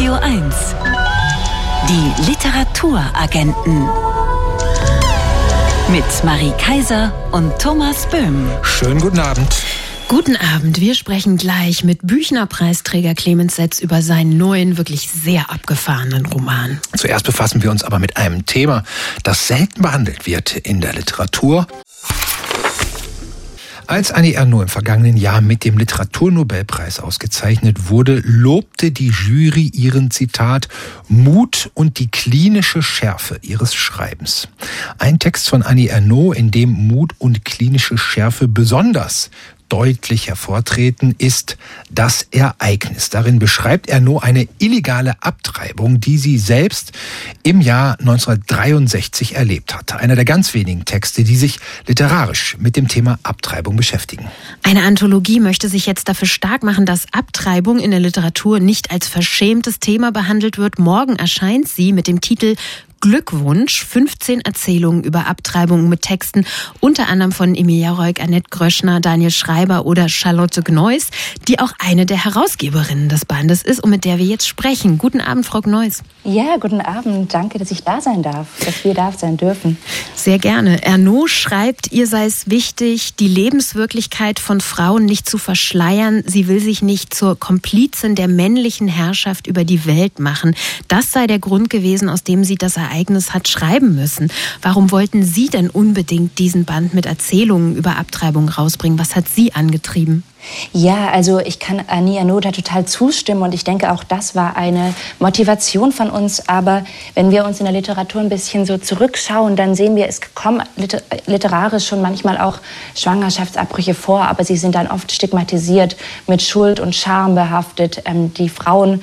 Radio 1. Die Literaturagenten. Mit Marie Kaiser und Thomas Böhm. Schönen guten Abend. Guten Abend. Wir sprechen gleich mit Büchner-Preisträger Clemens Setz über seinen neuen, wirklich sehr abgefahrenen Roman. Zuerst befassen wir uns aber mit einem Thema, das selten behandelt wird in der Literatur. Als Annie Ernaux im vergangenen Jahr mit dem Literaturnobelpreis ausgezeichnet wurde, lobte die Jury ihren Zitat Mut und die klinische Schärfe ihres Schreibens. Ein Text von Annie Ernaux, in dem Mut und klinische Schärfe besonders deutlich hervortreten, ist das Ereignis. Darin beschreibt er nur eine illegale Abtreibung, die sie selbst im Jahr 1963 erlebt hatte. Einer der ganz wenigen Texte, die sich literarisch mit dem Thema Abtreibung beschäftigen. Eine Anthologie möchte sich jetzt dafür stark machen, dass Abtreibung in der Literatur nicht als verschämtes Thema behandelt wird. Morgen erscheint sie mit dem Titel Glückwunsch, 15 Erzählungen über Abtreibungen mit Texten, unter anderem von Emilia Reuk, Annette Gröschner, Daniel Schreiber oder Charlotte Gneuss, die auch eine der Herausgeberinnen des Bandes ist und mit der wir jetzt sprechen. Guten Abend, Frau Gneuss. Ja, guten Abend. Danke, dass ich da sein darf, dass wir da sein dürfen. Sehr gerne. Ernaud schreibt, ihr sei es wichtig, die Lebenswirklichkeit von Frauen nicht zu verschleiern. Sie will sich nicht zur Komplizin der männlichen Herrschaft über die Welt machen. Das sei der Grund gewesen, aus dem sie das Ereignis hat schreiben müssen. Warum wollten Sie denn unbedingt diesen Band mit Erzählungen über Abtreibung rausbringen? Was hat Sie angetrieben? Ja, also ich kann Ania Noda total zustimmen und ich denke auch das war eine Motivation von uns. Aber wenn wir uns in der Literatur ein bisschen so zurückschauen, dann sehen wir, es kommen literarisch schon manchmal auch Schwangerschaftsabbrüche vor, aber sie sind dann oft stigmatisiert, mit Schuld und Scham behaftet. Ähm, die Frauen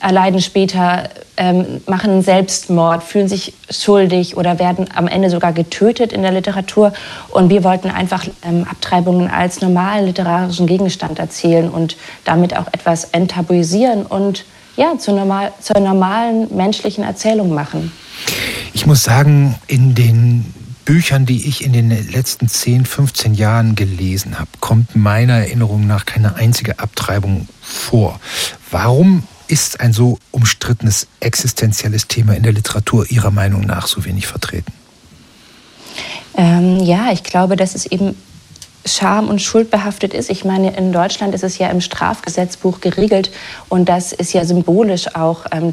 erleiden später, ähm, machen Selbstmord, fühlen sich schuldig oder werden am Ende sogar getötet in der Literatur. Und wir wollten einfach ähm, Abtreibungen als normalen literarischen Gegenstand erzählen und damit auch etwas enttabuisieren und ja, zur, normal, zur normalen menschlichen Erzählung machen. Ich muss sagen, in den Büchern, die ich in den letzten 10, 15 Jahren gelesen habe, kommt meiner Erinnerung nach keine einzige Abtreibung vor. Warum ist ein so umstrittenes existenzielles Thema in der Literatur Ihrer Meinung nach so wenig vertreten? Ähm, ja, ich glaube, dass es eben Scham und Schuld behaftet ist. Ich meine, in Deutschland ist es ja im Strafgesetzbuch geregelt und das ist ja symbolisch auch ähm,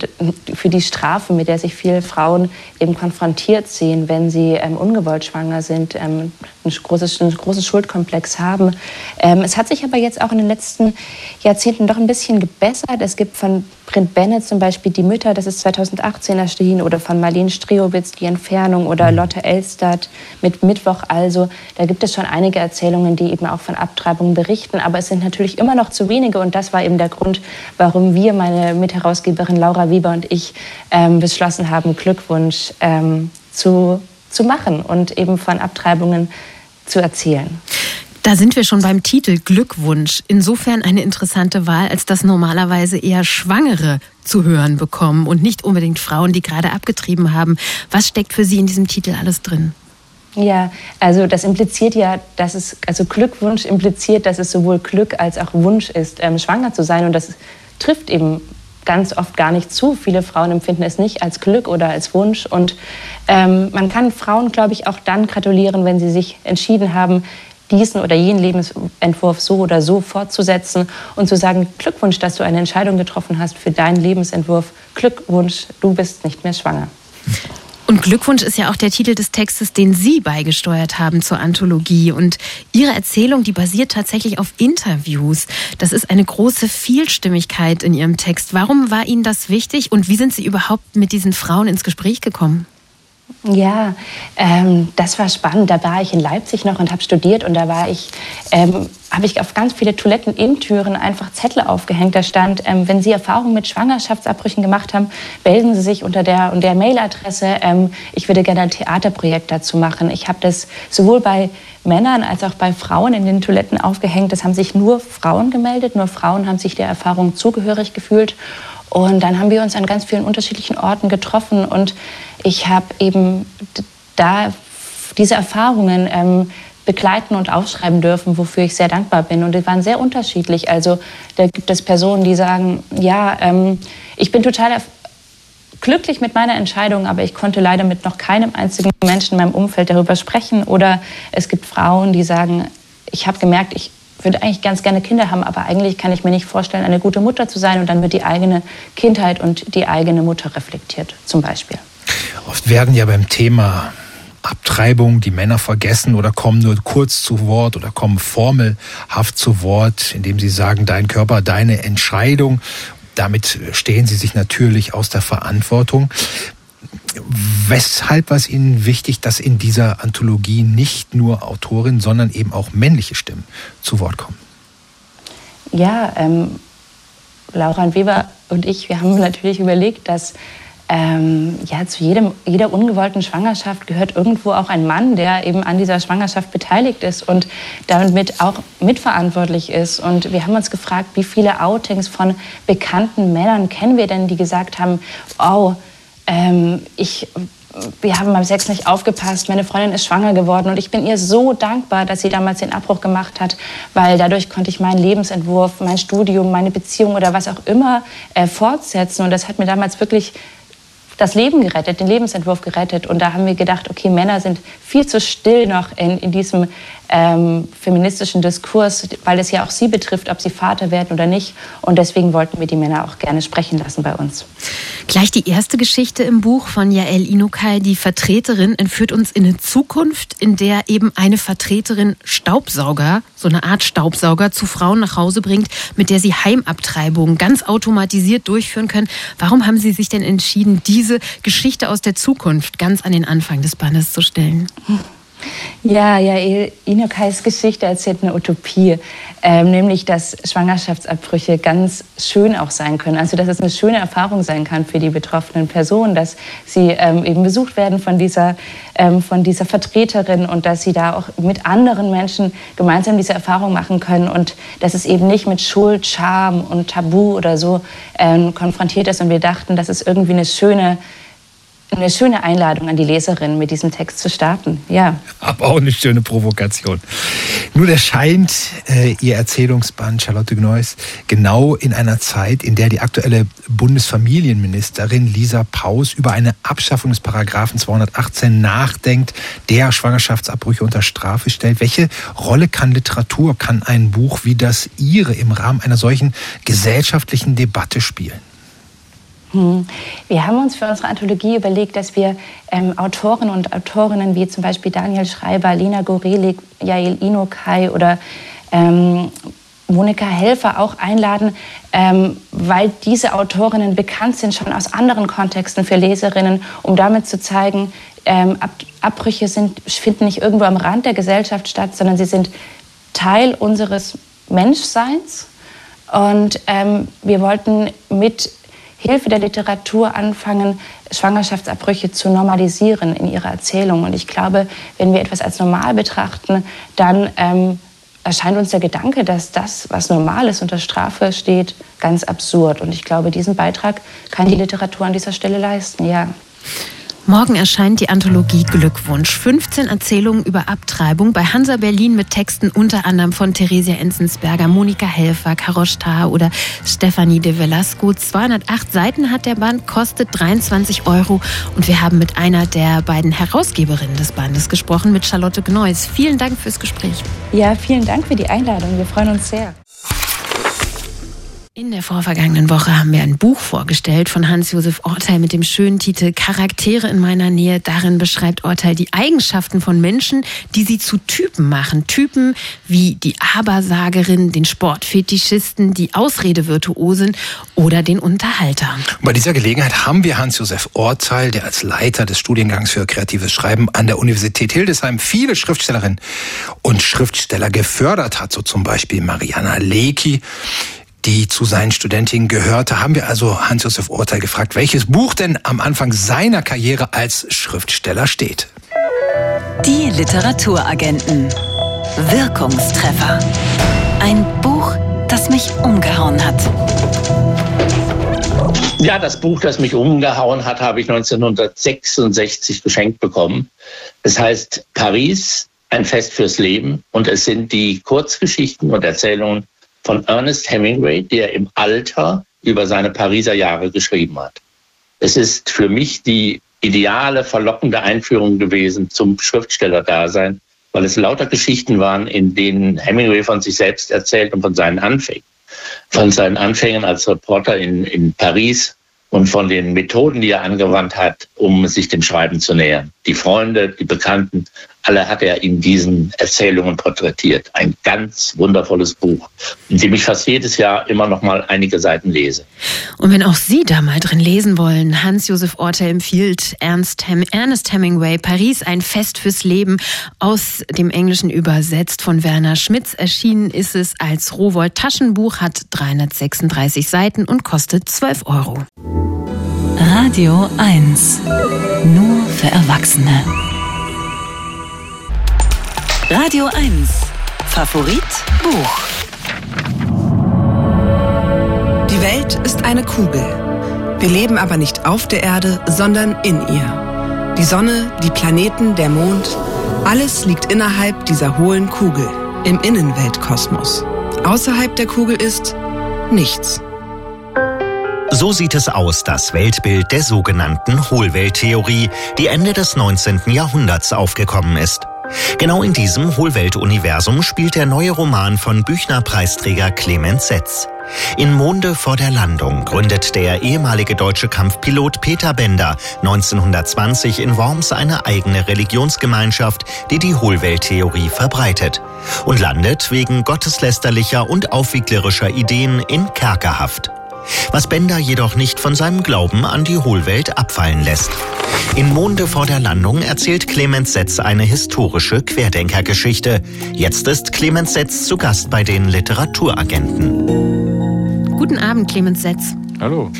für die Strafe, mit der sich viele Frauen eben konfrontiert sehen, wenn sie ähm, ungewollt schwanger sind, ähm, ein, großes, ein großes Schuldkomplex haben. Ähm, es hat sich aber jetzt auch in den letzten Jahrzehnten doch ein bisschen gebessert. Es gibt von Brent Bennett zum Beispiel Die Mütter, das ist 2018 erschienen, oder von Marlene Striowitz Die Entfernung oder Lotte Elstadt mit Mittwoch also. Da gibt es schon einige Erzählungen, die eben auch von Abtreibungen berichten, aber es sind natürlich immer noch zu wenige und das war eben der Grund, warum wir, meine Mitherausgeberin Laura Weber und ich, ähm, beschlossen haben, Glückwunsch ähm, zu, zu machen und eben von Abtreibungen zu erzählen. Da sind wir schon beim Titel Glückwunsch. Insofern eine interessante Wahl, als dass normalerweise eher Schwangere zu hören bekommen und nicht unbedingt Frauen, die gerade abgetrieben haben. Was steckt für Sie in diesem Titel alles drin? Ja, also das impliziert ja, dass es, also Glückwunsch impliziert, dass es sowohl Glück als auch Wunsch ist, ähm, schwanger zu sein. Und das trifft eben ganz oft gar nicht zu. Viele Frauen empfinden es nicht als Glück oder als Wunsch. Und ähm, man kann Frauen, glaube ich, auch dann gratulieren, wenn sie sich entschieden haben, diesen oder jenen Lebensentwurf so oder so fortzusetzen und zu sagen, Glückwunsch, dass du eine Entscheidung getroffen hast für deinen Lebensentwurf. Glückwunsch, du bist nicht mehr schwanger. Und Glückwunsch ist ja auch der Titel des Textes, den Sie beigesteuert haben zur Anthologie. Und Ihre Erzählung, die basiert tatsächlich auf Interviews. Das ist eine große Vielstimmigkeit in Ihrem Text. Warum war Ihnen das wichtig und wie sind Sie überhaupt mit diesen Frauen ins Gespräch gekommen? Ja, ähm, das war spannend. Da war ich in Leipzig noch und habe studiert und da war ich, ähm, habe ich auf ganz viele Toiletten in Türen einfach Zettel aufgehängt. Da stand, ähm, wenn Sie Erfahrungen mit Schwangerschaftsabbrüchen gemacht haben, melden Sie sich unter der und der Mailadresse. Ähm, ich würde gerne ein Theaterprojekt dazu machen. Ich habe das sowohl bei Männern als auch bei Frauen in den Toiletten aufgehängt. Das haben sich nur Frauen gemeldet. Nur Frauen haben sich der Erfahrung zugehörig gefühlt. Und dann haben wir uns an ganz vielen unterschiedlichen Orten getroffen und ich habe eben da diese Erfahrungen ähm, begleiten und aufschreiben dürfen, wofür ich sehr dankbar bin. Und die waren sehr unterschiedlich. Also da gibt es Personen, die sagen, ja, ähm, ich bin total glücklich mit meiner Entscheidung, aber ich konnte leider mit noch keinem einzigen Menschen in meinem Umfeld darüber sprechen. Oder es gibt Frauen, die sagen, ich habe gemerkt, ich würde eigentlich ganz gerne Kinder haben, aber eigentlich kann ich mir nicht vorstellen, eine gute Mutter zu sein. Und dann wird die eigene Kindheit und die eigene Mutter reflektiert, zum Beispiel. Oft werden ja beim Thema Abtreibung die Männer vergessen oder kommen nur kurz zu Wort oder kommen formelhaft zu Wort, indem sie sagen, dein Körper, deine Entscheidung. Damit stehen sie sich natürlich aus der Verantwortung. Weshalb war es Ihnen wichtig, dass in dieser Anthologie nicht nur Autorinnen, sondern eben auch männliche Stimmen zu Wort kommen? Ja, ähm, Laura Weber und ich, wir haben natürlich überlegt, dass ähm, ja, zu jedem, jeder ungewollten Schwangerschaft gehört irgendwo auch ein Mann, der eben an dieser Schwangerschaft beteiligt ist und damit auch mitverantwortlich ist. Und wir haben uns gefragt, wie viele Outings von bekannten Männern kennen wir denn, die gesagt haben, oh, ähm, ich wir haben beim Sex nicht aufgepasst, meine Freundin ist schwanger geworden und ich bin ihr so dankbar, dass sie damals den Abbruch gemacht hat, weil dadurch konnte ich meinen Lebensentwurf, mein Studium, meine Beziehung oder was auch immer äh, fortsetzen und das hat mir damals wirklich das Leben gerettet, den Lebensentwurf gerettet. Und da haben wir gedacht, okay, Männer sind viel zu still noch in, in diesem ähm, feministischen Diskurs, weil es ja auch sie betrifft, ob sie Vater werden oder nicht. Und deswegen wollten wir die Männer auch gerne sprechen lassen bei uns. Gleich die erste Geschichte im Buch von Jael Inukai, die Vertreterin, entführt uns in eine Zukunft, in der eben eine Vertreterin Staubsauger, so eine Art Staubsauger, zu Frauen nach Hause bringt, mit der sie Heimabtreibungen ganz automatisiert durchführen können. Warum haben Sie sich denn entschieden, diese Geschichte aus der Zukunft ganz an den Anfang des Bandes zu stellen? Ja, ja, Inokais Geschichte erzählt eine Utopie, ähm, nämlich dass Schwangerschaftsabbrüche ganz schön auch sein können. Also dass es eine schöne Erfahrung sein kann für die betroffenen Personen, dass sie ähm, eben besucht werden von dieser, ähm, von dieser Vertreterin und dass sie da auch mit anderen Menschen gemeinsam diese Erfahrung machen können und dass es eben nicht mit Schuld, Scham und Tabu oder so ähm, konfrontiert ist. Und wir dachten, das ist irgendwie eine schöne eine schöne Einladung an die Leserin, mit diesem Text zu starten. Ja. Aber auch eine schöne Provokation. Nun erscheint äh, Ihr Erzählungsband Charlotte Gneuss genau in einer Zeit, in der die aktuelle Bundesfamilienministerin Lisa Paus über eine Abschaffung des Paragraphen 218 nachdenkt, der Schwangerschaftsabbrüche unter Strafe stellt. Welche Rolle kann Literatur, kann ein Buch wie das Ihre im Rahmen einer solchen gesellschaftlichen Debatte spielen? Hm. Wir haben uns für unsere Anthologie überlegt, dass wir ähm, Autoren und Autorinnen wie zum Beispiel Daniel Schreiber, Lina Gorelik, Jael Inokai oder ähm, Monika Helfer auch einladen, ähm, weil diese Autorinnen bekannt sind schon aus anderen Kontexten für Leserinnen, um damit zu zeigen, ähm, Ab Abbrüche sind, finden nicht irgendwo am Rand der Gesellschaft statt, sondern sie sind Teil unseres Menschseins. Und ähm, wir wollten mit Hilfe der Literatur anfangen, Schwangerschaftsabbrüche zu normalisieren in ihrer Erzählung. Und ich glaube, wenn wir etwas als normal betrachten, dann ähm, erscheint uns der Gedanke, dass das, was normal ist, unter Strafe steht, ganz absurd. Und ich glaube, diesen Beitrag kann die Literatur an dieser Stelle leisten, ja. Morgen erscheint die Anthologie Glückwunsch. 15 Erzählungen über Abtreibung bei Hansa Berlin mit Texten unter anderem von Theresia Enzensberger, Monika Helfer, Karosh Taha oder Stefanie de Velasco. 208 Seiten hat der Band, kostet 23 Euro. Und wir haben mit einer der beiden Herausgeberinnen des Bandes gesprochen, mit Charlotte Gneuss. Vielen Dank fürs Gespräch. Ja, vielen Dank für die Einladung. Wir freuen uns sehr. In der vorvergangenen Woche haben wir ein Buch vorgestellt von Hans-Josef Orteil mit dem schönen Titel Charaktere in meiner Nähe. Darin beschreibt Orteil die Eigenschaften von Menschen, die sie zu Typen machen. Typen wie die Abersagerin, den Sportfetischisten, die Ausredevirtuosen oder den Unterhalter. Bei dieser Gelegenheit haben wir Hans-Josef Orteil, der als Leiter des Studiengangs für kreatives Schreiben an der Universität Hildesheim viele Schriftstellerinnen und Schriftsteller gefördert hat, so zum Beispiel Mariana Lecki, die zu seinen Studentinnen gehörte, haben wir also Hans-Josef Urteil gefragt, welches Buch denn am Anfang seiner Karriere als Schriftsteller steht. Die Literaturagenten. Wirkungstreffer. Ein Buch, das mich umgehauen hat. Ja, das Buch, das mich umgehauen hat, habe ich 1966 geschenkt bekommen. Es heißt Paris, ein Fest fürs Leben. Und es sind die Kurzgeschichten und Erzählungen von Ernest Hemingway, der im Alter über seine Pariser Jahre geschrieben hat. Es ist für mich die ideale, verlockende Einführung gewesen zum Schriftstellerdasein, weil es lauter Geschichten waren, in denen Hemingway von sich selbst erzählt und von seinen Anfängen. Von seinen Anfängen als Reporter in, in Paris, und von den Methoden, die er angewandt hat, um sich dem Schreiben zu nähern. Die Freunde, die Bekannten, alle hat er in diesen Erzählungen porträtiert. Ein ganz wundervolles Buch, in dem ich fast jedes Jahr immer noch mal einige Seiten lese. Und wenn auch Sie da mal drin lesen wollen, Hans-Josef Orte empfiehlt Ernst, Hem Ernest Hemingway, Paris, ein Fest fürs Leben, aus dem Englischen übersetzt von Werner Schmitz. Erschienen ist es als Rowold Taschenbuch, hat 336 Seiten und kostet 12 Euro. Radio 1. Nur für Erwachsene. Radio 1. Favorit Buch. Die Welt ist eine Kugel. Wir leben aber nicht auf der Erde, sondern in ihr. Die Sonne, die Planeten, der Mond, alles liegt innerhalb dieser hohlen Kugel, im Innenweltkosmos. Außerhalb der Kugel ist nichts. So sieht es aus, das Weltbild der sogenannten Hohlwelttheorie, die Ende des 19. Jahrhunderts aufgekommen ist. Genau in diesem Hohlweltuniversum spielt der neue Roman von Büchner-Preisträger Clemens Setz. In Monde vor der Landung gründet der ehemalige deutsche Kampfpilot Peter Bender 1920 in Worms eine eigene Religionsgemeinschaft, die die Hohlwelttheorie verbreitet und landet wegen gotteslästerlicher und aufwieglerischer Ideen in Kerkerhaft was Bender jedoch nicht von seinem Glauben an die Hohlwelt abfallen lässt. In Monde vor der Landung erzählt Clemens Setz eine historische Querdenkergeschichte. Jetzt ist Clemens Setz zu Gast bei den Literaturagenten. Guten Abend, Clemens Setz. Hallo.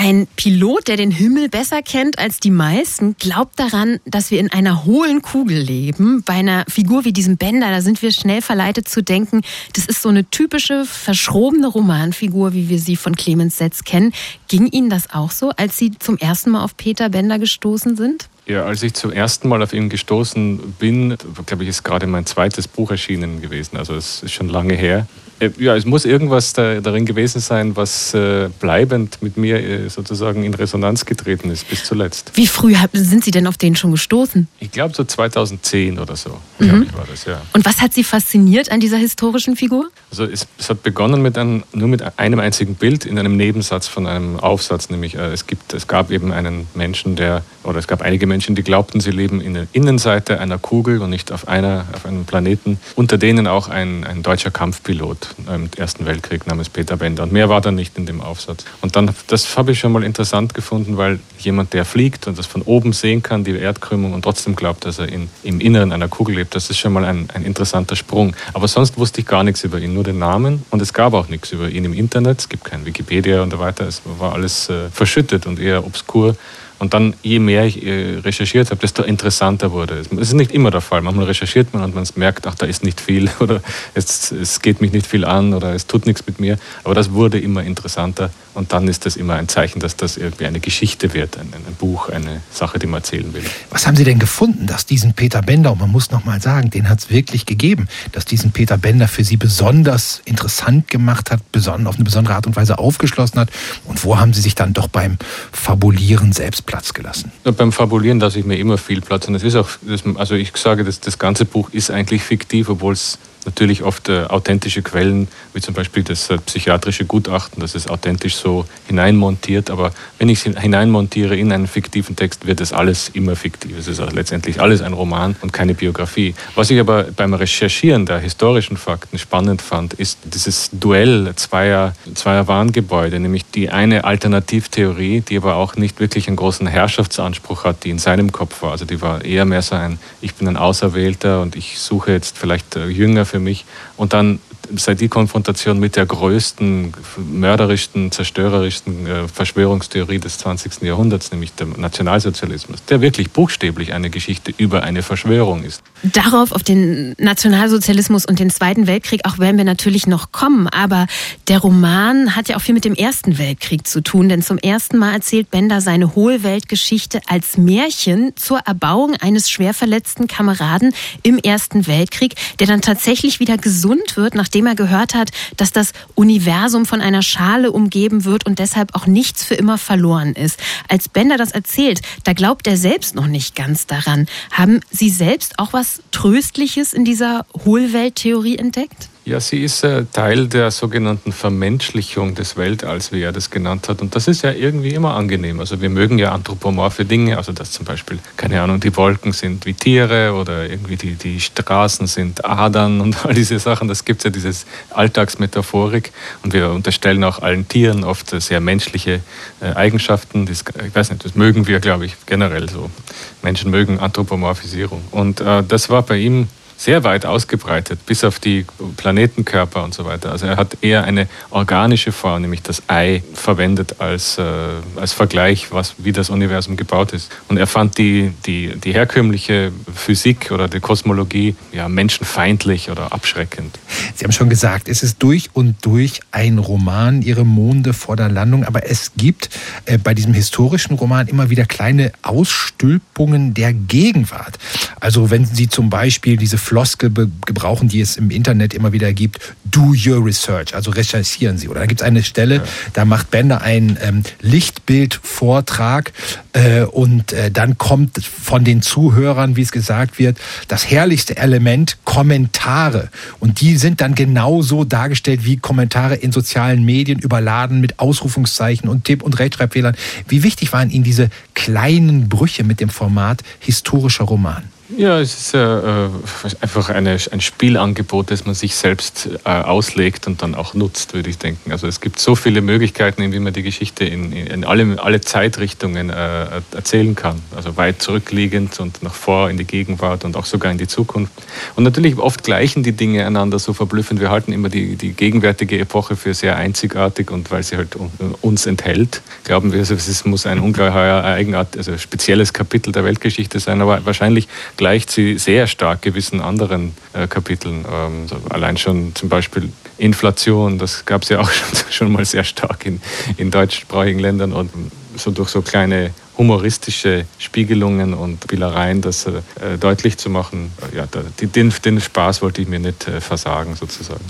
Ein Pilot, der den Himmel besser kennt als die meisten, glaubt daran, dass wir in einer hohlen Kugel leben. Bei einer Figur wie diesem Bender, da sind wir schnell verleitet zu denken, das ist so eine typische, verschrobene Romanfigur, wie wir sie von Clemens Setz kennen. Ging Ihnen das auch so, als Sie zum ersten Mal auf Peter Bender gestoßen sind? Ja, als ich zum ersten Mal auf ihn gestoßen bin, glaube ich, ist gerade mein zweites Buch erschienen gewesen. Also es ist schon lange her. Äh, ja, es muss irgendwas da, darin gewesen sein, was äh, bleibend mit mir äh, sozusagen in Resonanz getreten ist bis zuletzt. Wie früh sind Sie denn auf den schon gestoßen? Ich glaube so 2010 oder so, mhm. ich, war das, ja. Und was hat Sie fasziniert an dieser historischen Figur? Also es, es hat begonnen mit einem, nur mit einem einzigen Bild in einem Nebensatz von einem Aufsatz, nämlich äh, es, gibt, es gab eben einen Menschen, der, oder es gab einige Menschen, die glaubten, sie leben in der Innenseite einer Kugel und nicht auf, einer, auf einem Planeten, unter denen auch ein, ein deutscher Kampfpilot im Ersten Weltkrieg namens Peter Bender. Und mehr war da nicht in dem Aufsatz. Und dann, das habe ich schon mal interessant gefunden, weil jemand, der fliegt und das von oben sehen kann, die Erdkrümmung, und trotzdem glaubt, dass er in, im Inneren einer Kugel lebt, das ist schon mal ein, ein interessanter Sprung. Aber sonst wusste ich gar nichts über ihn, nur den Namen. Und es gab auch nichts über ihn im Internet. Es gibt kein Wikipedia und so weiter. Es war alles äh, verschüttet und eher obskur. Und dann, je mehr ich äh, recherchiert habe, desto interessanter wurde es. Es ist nicht immer der Fall. Manchmal recherchiert man und man merkt, ach, da ist nicht viel oder es, es geht mich nicht viel an oder es tut nichts mit mir. Aber das wurde immer interessanter und dann ist das immer ein Zeichen, dass das irgendwie eine Geschichte wird, ein, ein Buch, eine Sache, die man erzählen will. Was haben Sie denn gefunden, dass diesen Peter Bender, und man muss noch mal sagen, den hat es wirklich gegeben, dass diesen Peter Bender für Sie besonders interessant gemacht hat, auf eine besondere Art und Weise aufgeschlossen hat? Und wo haben Sie sich dann doch beim Fabulieren selbst Platz gelassen? Ja, beim Fabulieren lasse ich mir immer viel Platz. Und es ist auch, also ich sage, das, das ganze Buch ist eigentlich fiktiv, obwohl es natürlich oft äh, authentische Quellen, wie zum Beispiel das äh, psychiatrische Gutachten, das ist authentisch so hineinmontiert. Aber wenn ich es hineinmontiere in einen fiktiven Text, wird es alles immer fiktiv. Es ist auch letztendlich alles ein Roman und keine Biografie. Was ich aber beim Recherchieren der historischen Fakten spannend fand, ist dieses Duell zweier, zweier Warngebäude, nämlich die eine Alternativtheorie, die aber auch nicht wirklich einen großen Herrschaftsanspruch hat, die in seinem Kopf war. Also die war eher mehr so ein, ich bin ein Auserwählter und ich suche jetzt vielleicht äh, Jünger für mich. Und dann seit die Konfrontation mit der größten, mörderischsten, zerstörerischsten äh, Verschwörungstheorie des 20. Jahrhunderts, nämlich dem Nationalsozialismus, der wirklich buchstäblich eine Geschichte über eine Verschwörung ist. Darauf, auf den Nationalsozialismus und den Zweiten Weltkrieg, auch werden wir natürlich noch kommen. Aber der Roman hat ja auch viel mit dem Ersten Weltkrieg zu tun, denn zum ersten Mal erzählt Bender seine Hohlweltgeschichte als Märchen zur Erbauung eines schwer verletzten Kameraden im Ersten Weltkrieg, der dann tatsächlich wieder gesund wird, nachdem nachdem er gehört hat, dass das Universum von einer Schale umgeben wird und deshalb auch nichts für immer verloren ist. Als Bender das erzählt, da glaubt er selbst noch nicht ganz daran. Haben Sie selbst auch was Tröstliches in dieser Hohlwelttheorie entdeckt? Ja, sie ist äh, Teil der sogenannten Vermenschlichung des Weltalls, wie er das genannt hat. Und das ist ja irgendwie immer angenehm. Also wir mögen ja anthropomorphe Dinge, also dass zum Beispiel, keine Ahnung, die Wolken sind wie Tiere oder irgendwie die, die Straßen sind Adern und all diese Sachen. Das gibt ja dieses Alltagsmetaphorik. Und wir unterstellen auch allen Tieren oft sehr menschliche äh, Eigenschaften. Das, ich weiß nicht, das mögen wir, glaube ich, generell so. Menschen mögen Anthropomorphisierung. Und äh, das war bei ihm sehr weit ausgebreitet, bis auf die Planetenkörper und so weiter. Also er hat eher eine organische Form, nämlich das Ei, verwendet als, äh, als Vergleich, was, wie das Universum gebaut ist. Und er fand die, die, die herkömmliche Physik oder die Kosmologie ja, menschenfeindlich oder abschreckend. Sie haben schon gesagt, es ist durch und durch ein Roman, Ihre Monde vor der Landung, aber es gibt äh, bei diesem historischen Roman immer wieder kleine Ausstülpungen der Gegenwart. Also wenn Sie zum Beispiel diese Floskel gebrauchen, die es im Internet immer wieder gibt. Do your research, also recherchieren Sie. Oder da gibt es eine Stelle, ja. da macht Bender einen ähm, Lichtbildvortrag äh, und äh, dann kommt von den Zuhörern, wie es gesagt wird, das herrlichste Element Kommentare. Und die sind dann genauso dargestellt wie Kommentare in sozialen Medien, überladen mit Ausrufungszeichen und Tipp- und Rechtschreibfehlern. Wie wichtig waren Ihnen diese kleinen Brüche mit dem Format historischer Roman? Ja, es ist äh, einfach eine, ein Spielangebot, das man sich selbst äh, auslegt und dann auch nutzt, würde ich denken. Also es gibt so viele Möglichkeiten, wie man die Geschichte in, in alle, alle Zeitrichtungen äh, erzählen kann. Also weit zurückliegend und nach vor in die Gegenwart und auch sogar in die Zukunft. Und natürlich oft gleichen die Dinge einander so verblüffend. Wir halten immer die, die gegenwärtige Epoche für sehr einzigartig und weil sie halt uns enthält, glauben wir, es muss ein ungeheuer eigenart, also spezielles Kapitel der Weltgeschichte sein. Aber wahrscheinlich gleicht sie sehr stark gewissen anderen äh, Kapiteln. Ähm, so allein schon zum Beispiel Inflation, das gab es ja auch schon, schon, mal sehr stark in, in deutschsprachigen Ländern und so durch so kleine humoristische Spiegelungen und Spielereien, das äh, deutlich zu machen. Ja, den, den, Spaß wollte ich mir nicht äh, versagen, sozusagen.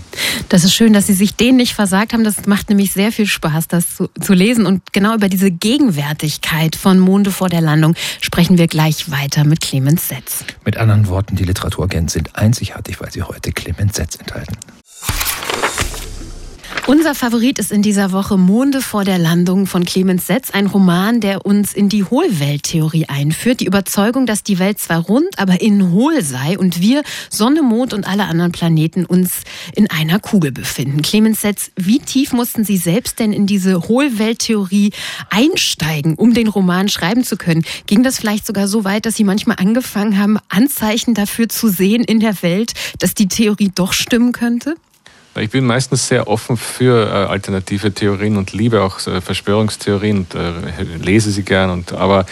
Das ist schön, dass Sie sich den nicht versagt haben. Das macht nämlich sehr viel Spaß, das zu, zu lesen. Und genau über diese Gegenwärtigkeit von Monde vor der Landung sprechen wir gleich weiter mit Clemens Setz. Mit anderen Worten, die Literaturagenten sind einzigartig, weil sie heute Clemens Setz enthalten. Unser Favorit ist in dieser Woche Monde vor der Landung von Clemens Setz, ein Roman, der uns in die Hohlwelttheorie einführt. Die Überzeugung, dass die Welt zwar rund, aber innen hohl sei und wir, Sonne, Mond und alle anderen Planeten uns in einer Kugel befinden. Clemens Setz, wie tief mussten Sie selbst denn in diese Hohlwelttheorie einsteigen, um den Roman schreiben zu können? Ging das vielleicht sogar so weit, dass Sie manchmal angefangen haben, Anzeichen dafür zu sehen in der Welt, dass die Theorie doch stimmen könnte? Ich bin meistens sehr offen für äh, alternative Theorien und liebe auch äh, Verschwörungstheorien und äh, lese sie gern. Und, aber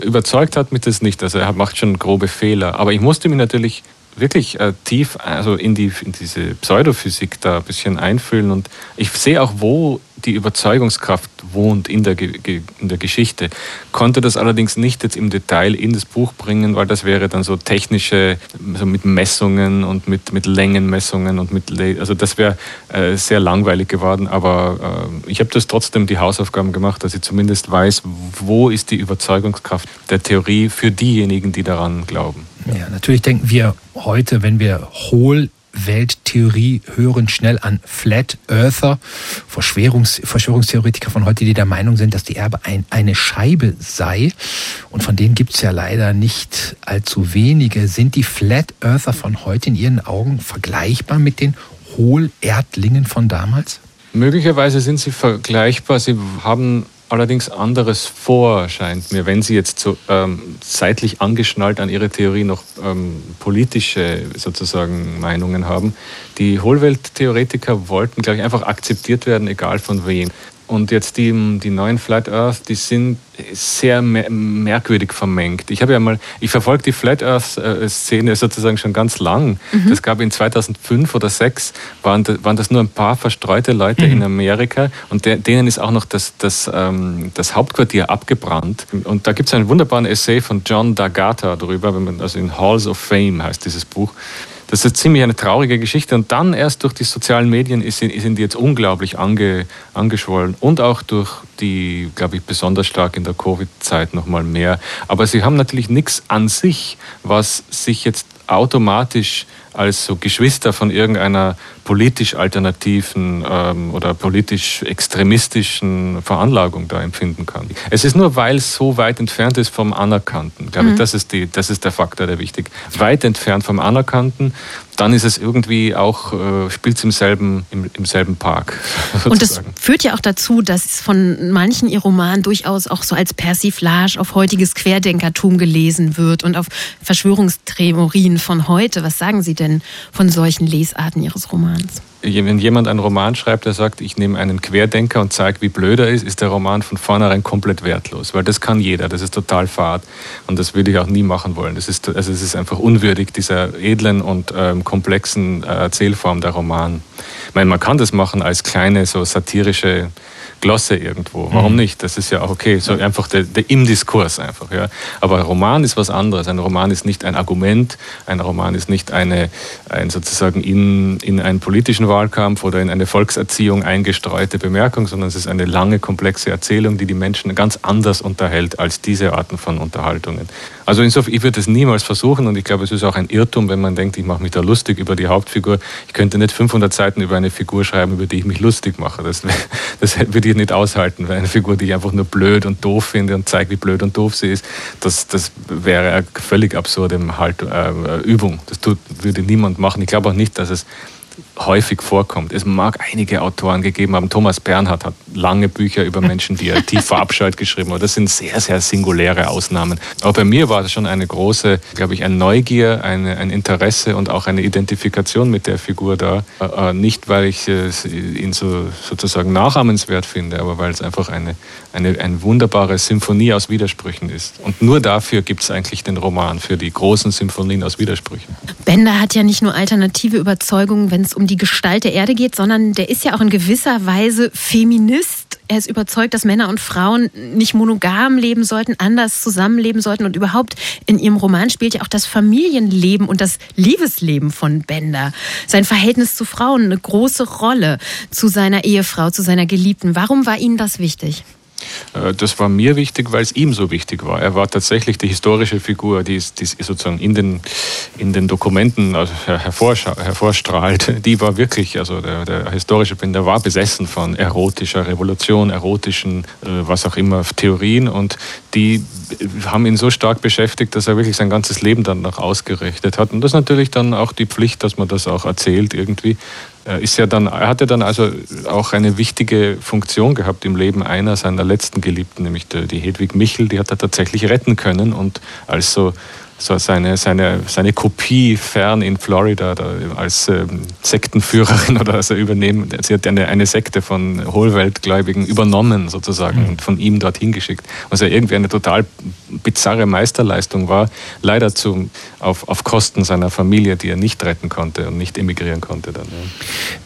überzeugt hat mich das nicht. Also er macht schon grobe Fehler. Aber ich musste mich natürlich wirklich tief also in, die, in diese Pseudophysik da ein bisschen einfühlen. Und ich sehe auch, wo die Überzeugungskraft wohnt in der, in der Geschichte. Konnte das allerdings nicht jetzt im Detail in das Buch bringen, weil das wäre dann so technische, so mit Messungen und mit, mit Längenmessungen und mit, also das wäre äh, sehr langweilig geworden. Aber äh, ich habe das trotzdem die Hausaufgaben gemacht, dass ich zumindest weiß, wo ist die Überzeugungskraft der Theorie für diejenigen, die daran glauben. Ja, natürlich denken wir heute, wenn wir hohl Welttheorie hören schnell an Flat Earther, Verschwörungs Verschwörungstheoretiker von heute, die der Meinung sind, dass die Erde ein, eine Scheibe sei. Und von denen gibt es ja leider nicht allzu wenige. Sind die Flat Earther von heute in Ihren Augen vergleichbar mit den Hohlerdlingen von damals? Möglicherweise sind sie vergleichbar. Sie haben allerdings anderes vor, scheint mir, wenn Sie jetzt so ähm, seitlich angeschnallt an Ihre Theorie noch ähm, politische sozusagen Meinungen haben. Die Hohlwelttheoretiker wollten, glaube ich, einfach akzeptiert werden, egal von wem. Und jetzt die, die neuen Flat Earth, die sind sehr merkwürdig vermengt. Ich habe ja mal, ich verfolge die Flat Earth-Szene sozusagen schon ganz lang. Mhm. Das gab in 2005 oder 2006, waren, waren das nur ein paar verstreute Leute mhm. in Amerika und de, denen ist auch noch das, das, ähm, das Hauptquartier abgebrannt. Und da gibt es einen wunderbaren Essay von John D'Agata darüber, also in Halls of Fame heißt dieses Buch. Das ist ziemlich eine traurige Geschichte. Und dann erst durch die sozialen Medien sind die jetzt unglaublich ange, angeschwollen und auch durch die, glaube ich, besonders stark in der Covid-Zeit nochmal mehr. Aber sie haben natürlich nichts an sich, was sich jetzt automatisch als so Geschwister von irgendeiner politisch alternativen ähm, oder politisch extremistischen Veranlagung da empfinden kann. Es ist nur, weil es so weit entfernt ist vom Anerkannten. Glaube mhm. ich, das ist, die, das ist der Faktor, der wichtig. Weit entfernt vom Anerkannten, dann ist es irgendwie auch, äh, spielt es im selben, im, im selben Park. Sozusagen. Und das führt ja auch dazu, dass von manchen ihr Roman durchaus auch so als Persiflage auf heutiges Querdenkertum gelesen wird und auf Verschwörungstheorien von heute. Was sagen Sie denn von solchen Lesarten Ihres Romans? wenn jemand einen Roman schreibt, der sagt, ich nehme einen Querdenker und zeige, wie blöd er ist, ist der Roman von vornherein komplett wertlos, weil das kann jeder, das ist total fad und das würde ich auch nie machen wollen. Das ist, also es ist einfach unwürdig dieser edlen und ähm, komplexen äh, Erzählform der Roman. Ich meine, man kann das machen als kleine, so satirische Glosse irgendwo. Warum mhm. nicht? Das ist ja auch okay. So einfach der, der, im Diskurs einfach. Ja. Aber ein Roman ist was anderes. Ein Roman ist nicht ein Argument. Ein Roman ist nicht eine, ein sozusagen in, in einen politischen Wahlkampf oder in eine Volkserziehung eingestreute Bemerkung, sondern es ist eine lange, komplexe Erzählung, die die Menschen ganz anders unterhält als diese Arten von Unterhaltungen. Also insofern, ich würde es niemals versuchen und ich glaube, es ist auch ein Irrtum, wenn man denkt, ich mache mich da lustig über die Hauptfigur. Ich könnte nicht 500 Seiten über eine Figur schreiben, über die ich mich lustig mache. Das, das würde ich nicht aushalten, weil eine Figur, die ich einfach nur blöd und doof finde und zeige, wie blöd und doof sie ist, das, das wäre eine völlig absurde halt, äh, Übung. Das tut, würde niemand machen. Ich glaube auch nicht, dass es häufig vorkommt. Es mag einige Autoren gegeben haben. Thomas Bernhard hat lange Bücher über Menschen, die er tief verabscheut geschrieben hat. Das sind sehr, sehr singuläre Ausnahmen. Aber bei mir war das schon eine große, glaube ich, ein Neugier, eine, ein Interesse und auch eine Identifikation mit der Figur da. Äh, äh, nicht, weil ich äh, ihn so sozusagen nachahmenswert finde, aber weil es einfach eine, eine, eine wunderbare Symphonie aus Widersprüchen ist. Und nur dafür gibt es eigentlich den Roman, für die großen Symphonien aus Widersprüchen. Bender hat ja nicht nur alternative Überzeugungen, wenn es um die Gestalt der Erde geht, sondern der ist ja auch in gewisser Weise Feminist. Er ist überzeugt, dass Männer und Frauen nicht monogam leben sollten, anders zusammenleben sollten. Und überhaupt in ihrem Roman spielt ja auch das Familienleben und das Liebesleben von Bender. Sein Verhältnis zu Frauen eine große Rolle, zu seiner Ehefrau, zu seiner Geliebten. Warum war Ihnen das wichtig? Äh, das war mir wichtig, weil es ihm so wichtig war. Er war tatsächlich die historische Figur, die, die sozusagen in den, in den Dokumenten also hervorstrahlt. Die war wirklich, also der, der historische Binder war besessen von erotischer Revolution, erotischen, äh, was auch immer, Theorien und die haben ihn so stark beschäftigt, dass er wirklich sein ganzes Leben dann noch ausgerichtet hat. Und das ist natürlich dann auch die Pflicht, dass man das auch erzählt irgendwie. Er, ist ja dann, er hatte dann also auch eine wichtige Funktion gehabt im Leben einer seiner letzten Geliebten, nämlich die Hedwig Michel, die hat er tatsächlich retten können und als so so seine, seine, seine Kopie fern in Florida als ähm, Sektenführerin oder also übernehmen. Sie hat eine, eine Sekte von Hohlweltgläubigen übernommen sozusagen mhm. und von ihm dorthin geschickt. Was ja irgendwie eine total bizarre Meisterleistung war, leider zum, auf, auf Kosten seiner Familie, die er nicht retten konnte und nicht emigrieren konnte dann. Ja.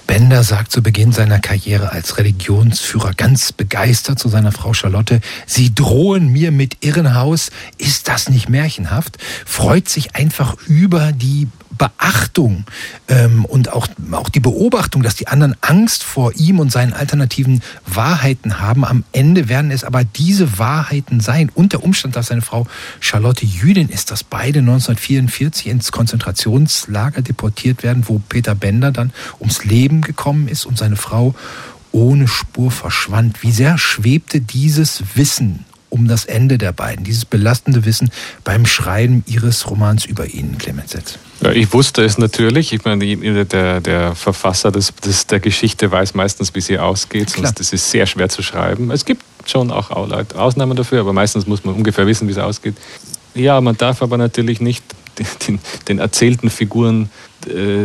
Bender sagt zu Beginn seiner Karriere als Religionsführer ganz begeistert zu seiner Frau Charlotte, Sie drohen mir mit Irrenhaus. Ist das nicht märchenhaft? Freut sich einfach über die Beachtung ähm, und auch, auch die Beobachtung, dass die anderen Angst vor ihm und seinen alternativen Wahrheiten haben. Am Ende werden es aber diese Wahrheiten sein. Und der Umstand, dass seine Frau Charlotte Jüdin ist, dass beide 1944 ins Konzentrationslager deportiert werden, wo Peter Bender dann ums Leben gekommen ist und seine Frau ohne Spur verschwand. Wie sehr schwebte dieses Wissen um das Ende der beiden, dieses belastende Wissen beim Schreiben Ihres Romans über ihn, Clemens Setz? Ja, ich wusste es natürlich. Ich meine, der, der Verfasser des, des, der Geschichte weiß meistens, wie sie ausgeht, ja, sonst ist es sehr schwer zu schreiben. Es gibt schon auch Ausnahmen dafür, aber meistens muss man ungefähr wissen, wie es ausgeht. Ja, man darf aber natürlich nicht den, den erzählten Figuren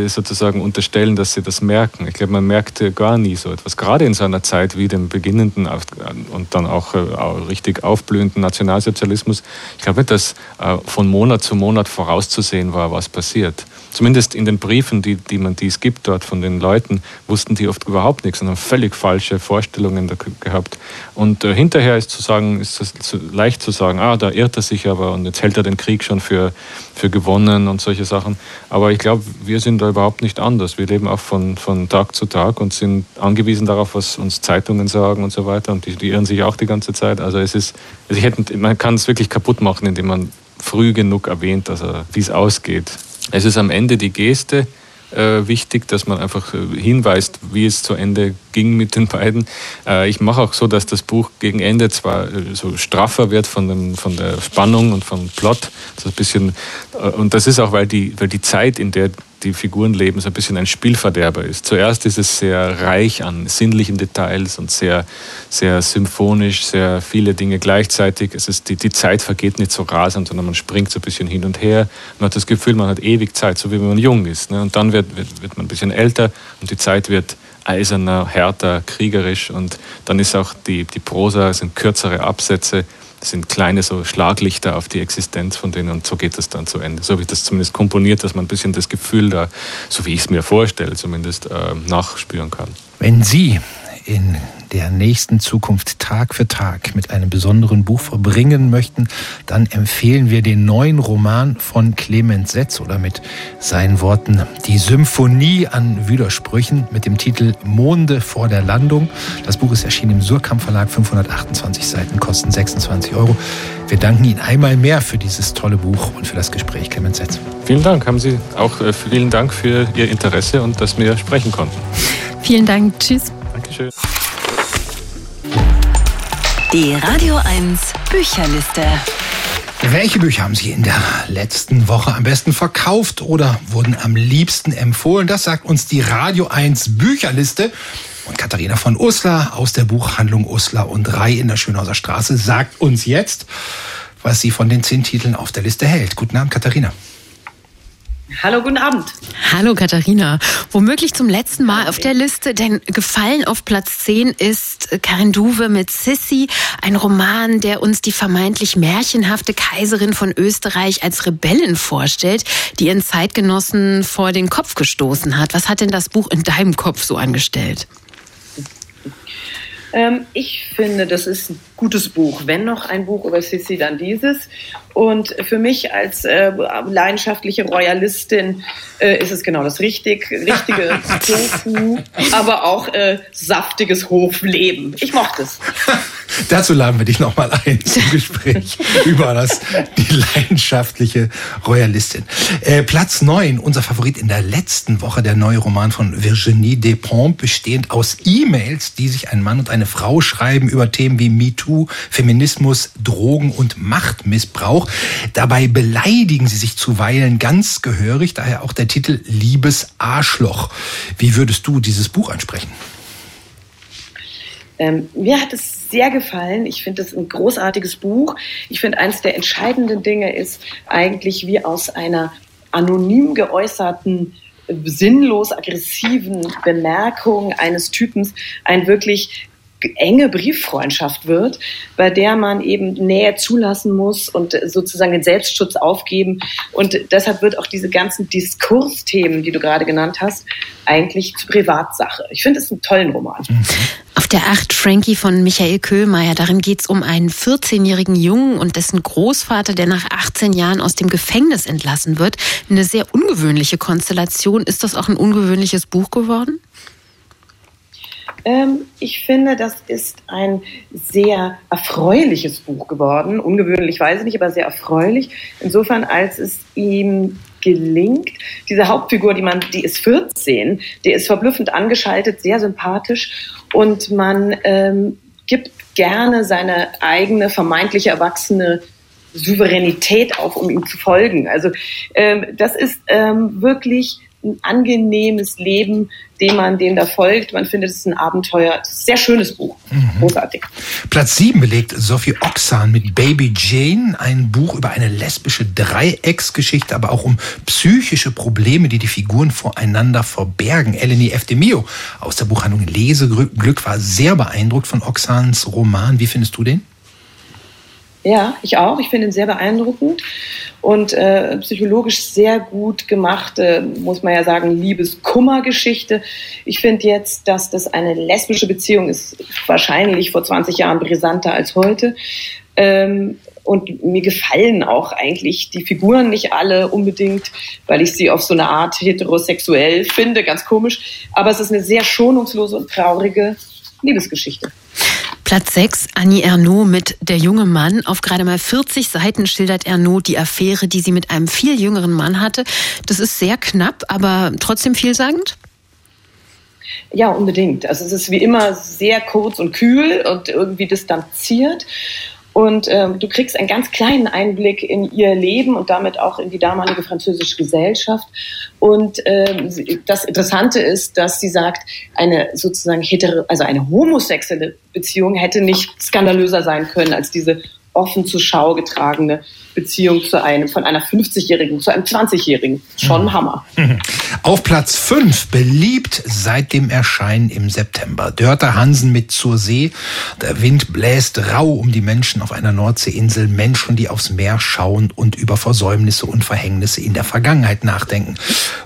sozusagen unterstellen, dass sie das merken. Ich glaube, man merkte gar nie so etwas. Gerade in so einer Zeit wie dem beginnenden und dann auch, äh, richtig aufblühenden Nationalsozialismus. Ich glaube, dass äh, von Monat zu Monat vorauszusehen war, was passiert. Zumindest in den Briefen, die, die, man, die es gibt dort von den Leuten, wussten die oft überhaupt nichts und haben völlig falsche Vorstellungen gehabt. Und äh, hinterher ist zu sagen, ist es leicht zu sagen, ah, da irrt er sich aber und jetzt hält er den Krieg schon für, für gewonnen und solche Sachen. Aber ich glaube, wir sind da überhaupt nicht anders. Wir leben auch von, von Tag zu Tag und sind angewiesen darauf, was uns Zeitungen sagen und so weiter. Und die, die irren sich auch die ganze Zeit. Also es ist, also hätte, man kann es wirklich kaputt machen, indem man früh genug erwähnt, also wie es ausgeht. Es ist am Ende die Geste äh, wichtig, dass man einfach äh, hinweist, wie es zu Ende ging mit den beiden. Äh, ich mache auch so, dass das Buch gegen Ende zwar äh, so straffer wird von, dem, von der Spannung und vom Plot, so ein bisschen, äh, und das ist auch, weil die, weil die Zeit, in der die Figuren leben, so ein bisschen ein Spielverderber ist. Zuerst ist es sehr reich an sinnlichen Details und sehr, sehr symphonisch, sehr viele Dinge gleichzeitig. Es ist, die, die Zeit vergeht nicht so rasend, sondern man springt so ein bisschen hin und her. Man hat das Gefühl, man hat ewig Zeit, so wie wenn man jung ist. Ne? Und dann wird, wird, wird man ein bisschen älter und die Zeit wird eiserner, härter, kriegerisch und dann ist auch die, die Prosa, sind kürzere Absätze, das sind kleine so Schlaglichter auf die Existenz von denen und so geht das dann zu Ende. So habe ich das zumindest komponiert, dass man ein bisschen das Gefühl da, so wie ich es mir vorstelle, zumindest äh, nachspüren kann. Wenn Sie in der nächsten Zukunft Tag für Tag mit einem besonderen Buch verbringen möchten, dann empfehlen wir den neuen Roman von Clemens Setz oder mit seinen Worten Die Symphonie an Widersprüchen mit dem Titel Monde vor der Landung. Das Buch ist erschienen im Surkamp Verlag, 528 Seiten, kosten 26 Euro. Wir danken Ihnen einmal mehr für dieses tolle Buch und für das Gespräch, Clemens Setz. Vielen Dank. Haben Sie auch äh, vielen Dank für Ihr Interesse und dass wir sprechen konnten. Vielen Dank. Tschüss. Dankeschön. Die Radio 1 Bücherliste. Welche Bücher haben Sie in der letzten Woche am besten verkauft oder wurden am liebsten empfohlen? Das sagt uns die Radio 1 Bücherliste. Und Katharina von Uslar aus der Buchhandlung Uslar und Rai in der Schönhauser Straße sagt uns jetzt, was sie von den zehn Titeln auf der Liste hält. Guten Abend, Katharina. Hallo, guten Abend. Hallo Katharina. Womöglich zum letzten Mal auf der Liste, denn gefallen auf Platz 10 ist Karin Duwe mit Sissy, ein Roman, der uns die vermeintlich märchenhafte Kaiserin von Österreich als Rebellin vorstellt, die ihren Zeitgenossen vor den Kopf gestoßen hat. Was hat denn das Buch in deinem Kopf so angestellt? Ähm, ich finde, das ist ein gutes Buch. Wenn noch ein Buch über Sissi, dann dieses. Und für mich als äh, leidenschaftliche Royalistin äh, ist es genau das richtig, richtige Tofu, aber auch äh, saftiges Hofleben. Ich mochte es. Dazu laden wir dich nochmal ein zum Gespräch über das, die leidenschaftliche Royalistin. Äh, Platz 9, unser Favorit in der letzten Woche, der neue Roman von Virginie Despentes, bestehend aus E-Mails, die sich ein Mann und eine Frau schreiben über Themen wie MeToo, Feminismus, Drogen und Machtmissbrauch. Dabei beleidigen sie sich zuweilen ganz gehörig, daher auch der Titel Liebes Arschloch. Wie würdest du dieses Buch ansprechen? Ähm, mir hat es sehr gefallen. Ich finde es ein großartiges Buch. Ich finde, eines der entscheidenden Dinge ist eigentlich, wie aus einer anonym geäußerten sinnlos aggressiven Bemerkung eines Typens ein wirklich enge Brieffreundschaft wird, bei der man eben Nähe zulassen muss und sozusagen den Selbstschutz aufgeben. Und deshalb wird auch diese ganzen Diskursthemen, die du gerade genannt hast, eigentlich Privatsache. Ich finde es einen tollen Roman. Der Acht Frankie von Michael Köhlmeier, darin geht es um einen 14-jährigen Jungen und dessen Großvater, der nach 18 Jahren aus dem Gefängnis entlassen wird. Eine sehr ungewöhnliche Konstellation. Ist das auch ein ungewöhnliches Buch geworden? Ähm, ich finde, das ist ein sehr erfreuliches Buch geworden. Ungewöhnlich weiß ich nicht, aber sehr erfreulich. Insofern, als es ihm gelingt, diese Hauptfigur, die man, die ist 14, die ist verblüffend angeschaltet, sehr sympathisch und man ähm, gibt gerne seine eigene vermeintliche erwachsene Souveränität auf, um ihm zu folgen. Also ähm, das ist ähm, wirklich ein angenehmes Leben, dem man dem da folgt. Man findet es ein Abenteuer. Es ist ein sehr schönes Buch. Mhm. Großartig. Platz 7 belegt Sophie Oxan mit Baby Jane, ein Buch über eine lesbische Dreiecksgeschichte, aber auch um psychische Probleme, die die Figuren voreinander verbergen. Eleni Eftemio aus der Buchhandlung Leseglück war sehr beeindruckt von Oxans Roman. Wie findest du den? Ja, ich auch. Ich finde ihn sehr beeindruckend und äh, psychologisch sehr gut gemachte, muss man ja sagen, Liebeskummergeschichte. Ich finde jetzt, dass das eine lesbische Beziehung ist, wahrscheinlich vor 20 Jahren brisanter als heute. Ähm, und mir gefallen auch eigentlich die Figuren nicht alle unbedingt, weil ich sie auf so eine Art heterosexuell finde, ganz komisch. Aber es ist eine sehr schonungslose und traurige Liebesgeschichte. Platz 6, Annie Ernaux mit Der junge Mann. Auf gerade mal 40 Seiten schildert Ernaux die Affäre, die sie mit einem viel jüngeren Mann hatte. Das ist sehr knapp, aber trotzdem vielsagend. Ja, unbedingt. Also es ist wie immer sehr kurz und kühl und irgendwie distanziert. Und ähm, du kriegst einen ganz kleinen Einblick in ihr Leben und damit auch in die damalige französische Gesellschaft. Und ähm, das Interessante ist, dass sie sagt, eine sozusagen hetero, also eine homosexuelle Beziehung hätte nicht skandalöser sein können als diese offen zur Schau getragene Beziehung zu einem, von einer 50-Jährigen zu einem 20-Jährigen. Schon mhm. Hammer. Auf Platz 5, beliebt seit dem Erscheinen im September. Dörter Hansen mit Zur See. Der Wind bläst rau um die Menschen auf einer Nordseeinsel. Menschen, die aufs Meer schauen und über Versäumnisse und Verhängnisse in der Vergangenheit nachdenken.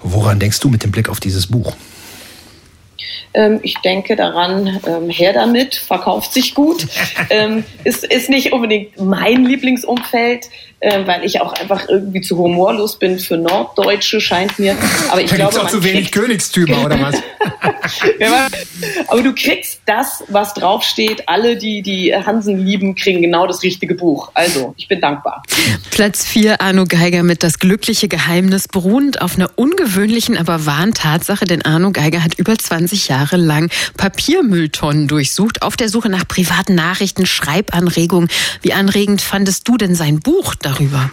Woran denkst du mit dem Blick auf dieses Buch? Ähm, ich denke daran, ähm, her damit, verkauft sich gut. ähm, ist, ist nicht unbedingt mein Lieblingsumfeld, äh, weil ich auch einfach irgendwie zu humorlos bin für Norddeutsche, scheint mir. Aber ich da glaube, auch zu wenig Königstümer oder was? aber du kriegst das, was draufsteht. Alle, die die Hansen lieben, kriegen genau das richtige Buch. Also, ich bin dankbar. Platz 4, Arno Geiger mit Das glückliche Geheimnis, beruhend auf einer ungewöhnlichen, aber wahren Tatsache, denn Arno Geiger hat über 20 Jahre lang Papiermülltonnen durchsucht, auf der Suche nach privaten Nachrichten, Schreibanregungen. Wie anregend fandest du denn sein Buch darüber?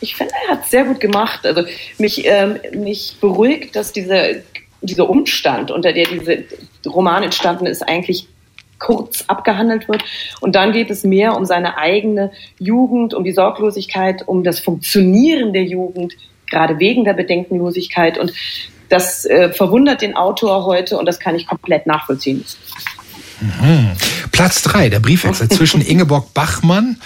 Ich finde, er hat es sehr gut gemacht. Also mich, ähm, mich beruhigt, dass diese, dieser Umstand, unter der diese Roman entstanden ist, eigentlich kurz abgehandelt wird. Und dann geht es mehr um seine eigene Jugend, um die Sorglosigkeit, um das Funktionieren der Jugend, gerade wegen der Bedenkenlosigkeit. Und das äh, verwundert den Autor heute und das kann ich komplett nachvollziehen. Mhm. Platz drei, der Briefwechsel zwischen Ingeborg Bachmann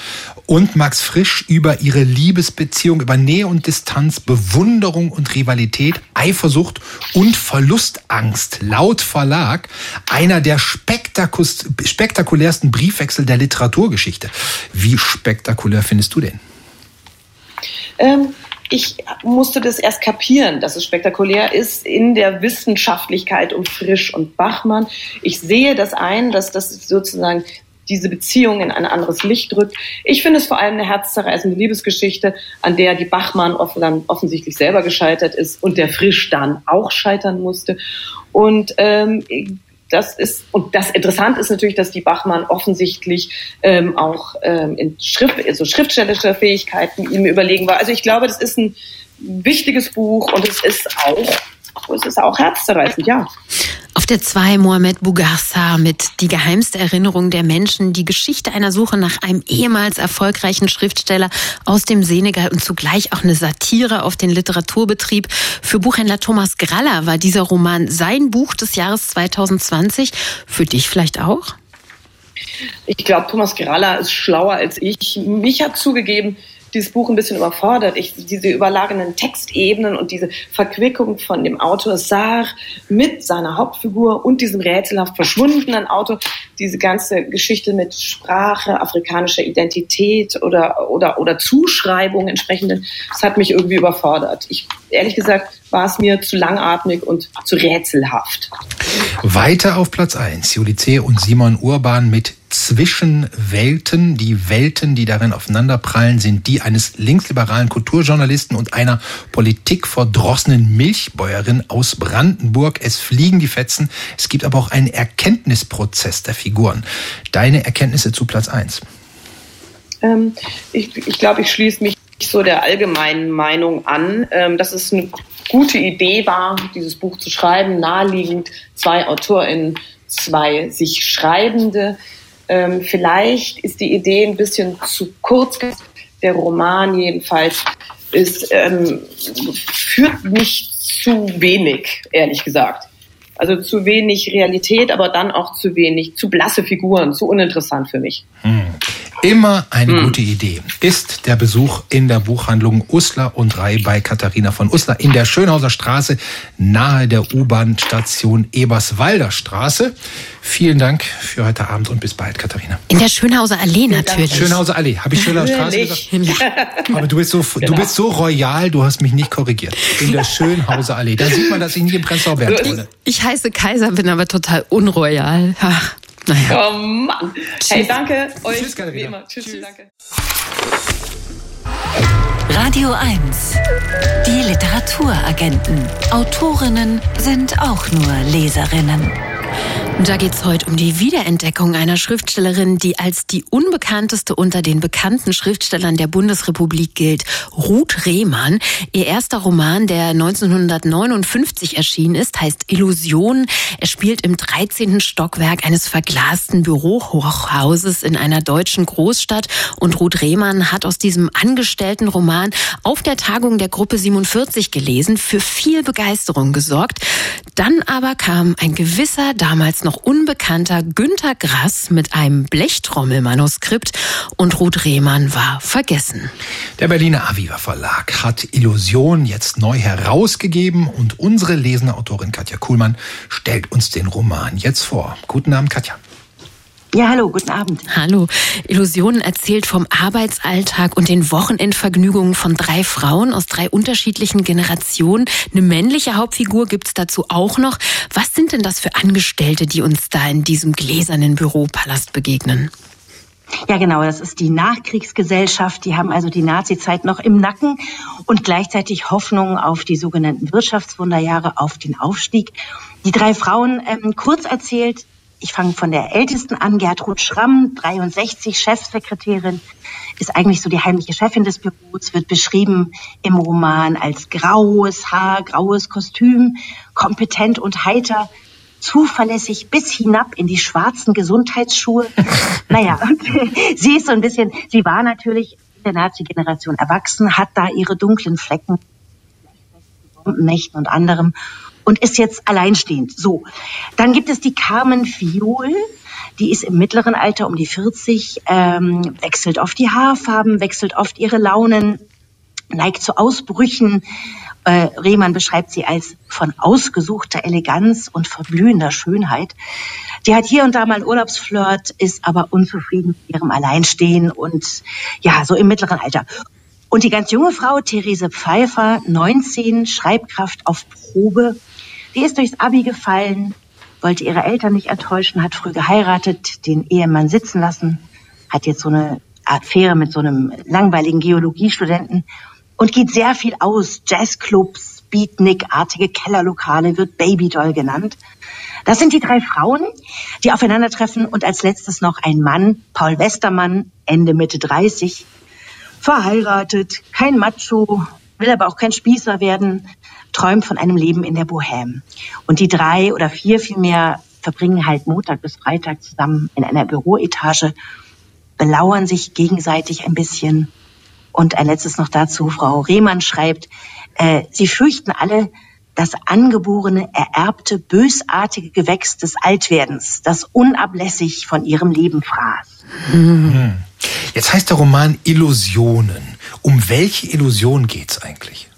und Max Frisch über ihre Liebesbeziehung, über Nähe und Distanz, Bewunderung und Rivalität, Eifersucht und Verlustangst. Laut Verlag einer der spektakulärsten Briefwechsel der Literaturgeschichte. Wie spektakulär findest du den? Ähm, ich musste das erst kapieren, dass es spektakulär ist in der Wissenschaftlichkeit um Frisch und Bachmann. Ich sehe das ein, dass das sozusagen diese Beziehung in ein anderes Licht rückt. Ich finde es vor allem eine herzzerreißende Liebesgeschichte, an der die Bachmann offensichtlich selber gescheitert ist und der Frisch dann auch scheitern musste. Und ähm, das ist, und das Interessante ist natürlich, dass die Bachmann offensichtlich ähm, auch ähm, in Schrift, also schriftstellische Fähigkeiten ihm überlegen war. Also ich glaube, das ist ein wichtiges Buch und es ist auch, es ist auch herzzerreißend, ja. Auf der 2 Mohamed Bougarsar mit Die geheimste Erinnerung der Menschen, die Geschichte einer Suche nach einem ehemals erfolgreichen Schriftsteller aus dem Senegal und zugleich auch eine Satire auf den Literaturbetrieb. Für Buchhändler Thomas Graller war dieser Roman sein Buch des Jahres 2020. Für dich vielleicht auch? Ich glaube, Thomas Graller ist schlauer als ich. Mich hat zugegeben, dieses Buch ein bisschen überfordert. Ich, diese überlagenden Textebenen und diese Verquickung von dem Autor Saar mit seiner Hauptfigur und diesem rätselhaft verschwundenen Autor, diese ganze Geschichte mit Sprache, afrikanischer Identität oder, oder, oder Zuschreibung entsprechenden, das hat mich irgendwie überfordert. Ich, ehrlich gesagt, war es mir zu langatmig und zu rätselhaft. Weiter auf Platz 1, Julice und Simon Urban mit Zwischenwelten. Die Welten, die darin aufeinanderprallen, sind die eines linksliberalen Kulturjournalisten und einer politikverdrossenen Milchbäuerin aus Brandenburg. Es fliegen die Fetzen. Es gibt aber auch einen Erkenntnisprozess der Figuren. Deine Erkenntnisse zu Platz 1? Ähm, ich ich glaube, ich schließe mich so der allgemeinen Meinung an, ähm, dass es eine gute Idee war, dieses Buch zu schreiben, naheliegend zwei AutorInnen, zwei sich Schreibende. Ähm, vielleicht ist die Idee ein bisschen zu kurz. Der Roman jedenfalls ist, ähm, führt mich zu wenig, ehrlich gesagt. Also zu wenig Realität, aber dann auch zu wenig, zu blasse Figuren, zu uninteressant für mich. Hm. Immer eine hm. gute Idee ist der Besuch in der Buchhandlung Usler und Rei bei Katharina von Usler in der Schönhauser Straße nahe der U-Bahn-Station Eberswalder Straße. Vielen Dank für heute Abend und bis bald, Katharina. In der Schönhauser Allee natürlich. Schönhauser Allee. Habe ich Schönhauser Straße gesagt? Aber du bist so, genau. du bist so royal, du hast mich nicht korrigiert. In der Schönhauser Allee. Da sieht man, dass ich nicht im Prenzlauer Berg wohne. Ich heiße Kaiser, bin aber total unroyal. Ach. Naja. Oh Mann. Tschüss. Hey, danke euch. Tschüss, wie immer. Tschüss, Tschüss. danke. Radio 1. Die Literaturagenten. Autorinnen sind auch nur Leserinnen. Und da geht's heute um die Wiederentdeckung einer Schriftstellerin, die als die unbekannteste unter den bekannten Schriftstellern der Bundesrepublik gilt, Ruth Rehmann. Ihr erster Roman, der 1959 erschienen ist, heißt Illusion. Er spielt im 13. Stockwerk eines verglasten Bürohochhauses in einer deutschen Großstadt. Und Ruth Rehmann hat aus diesem angestellten Roman auf der Tagung der Gruppe 47 gelesen, für viel Begeisterung gesorgt. Dann aber kam ein gewisser, damals noch unbekannter Günter Grass mit einem Blechtrommelmanuskript und Ruth Rehmann war vergessen. Der Berliner Aviva Verlag hat Illusion jetzt neu herausgegeben und unsere lesende Autorin Katja Kuhlmann stellt uns den Roman jetzt vor. Guten Abend, Katja. Ja, hallo, guten Abend. Hallo. Illusionen erzählt vom Arbeitsalltag und den Wochenendvergnügungen von drei Frauen aus drei unterschiedlichen Generationen. Eine männliche Hauptfigur gibt's dazu auch noch. Was sind denn das für Angestellte, die uns da in diesem gläsernen Büropalast begegnen? Ja, genau, das ist die Nachkriegsgesellschaft. Die haben also die Nazizeit noch im Nacken und gleichzeitig Hoffnung auf die sogenannten Wirtschaftswunderjahre, auf den Aufstieg. Die drei Frauen, ähm, kurz erzählt, ich fange von der ältesten an, Gertrud Schramm, 63, Chefsekretärin, ist eigentlich so die heimliche Chefin des Büros, wird beschrieben im Roman als graues Haar, graues Kostüm, kompetent und heiter, zuverlässig bis hinab in die schwarzen Gesundheitsschuhe. naja, sie ist so ein bisschen, sie war natürlich in der Nazi-Generation erwachsen, hat da ihre dunklen Flecken, Nächten und anderem und ist jetzt alleinstehend. So. Dann gibt es die Carmen Fiol. Die ist im mittleren Alter um die 40, ähm, wechselt oft die Haarfarben, wechselt oft ihre Launen, neigt zu Ausbrüchen. Äh, Rehmann beschreibt sie als von ausgesuchter Eleganz und verblühender Schönheit. Die hat hier und da mal einen Urlaubsflirt, ist aber unzufrieden mit ihrem Alleinstehen und ja, so im mittleren Alter. Und die ganz junge Frau, Therese Pfeiffer, 19, Schreibkraft auf Probe, die ist durchs Abi gefallen, wollte ihre Eltern nicht enttäuschen, hat früh geheiratet, den Ehemann sitzen lassen, hat jetzt so eine Affäre mit so einem langweiligen Geologiestudenten und geht sehr viel aus. Jazzclubs, Beatnik-artige Kellerlokale, wird Babydoll genannt. Das sind die drei Frauen, die aufeinandertreffen und als letztes noch ein Mann, Paul Westermann, Ende Mitte 30, verheiratet, kein Macho, will aber auch kein Spießer werden, träumt von einem Leben in der Bohème. Und die drei oder vier vielmehr verbringen halt Montag bis Freitag zusammen in einer Büroetage, belauern sich gegenseitig ein bisschen. Und ein letztes noch dazu, Frau Rehmann schreibt, äh, sie fürchten alle das angeborene, ererbte, bösartige Gewächs des Altwerdens, das unablässig von ihrem Leben fraß. Hm. Jetzt heißt der Roman Illusionen. Um welche Illusion geht's eigentlich?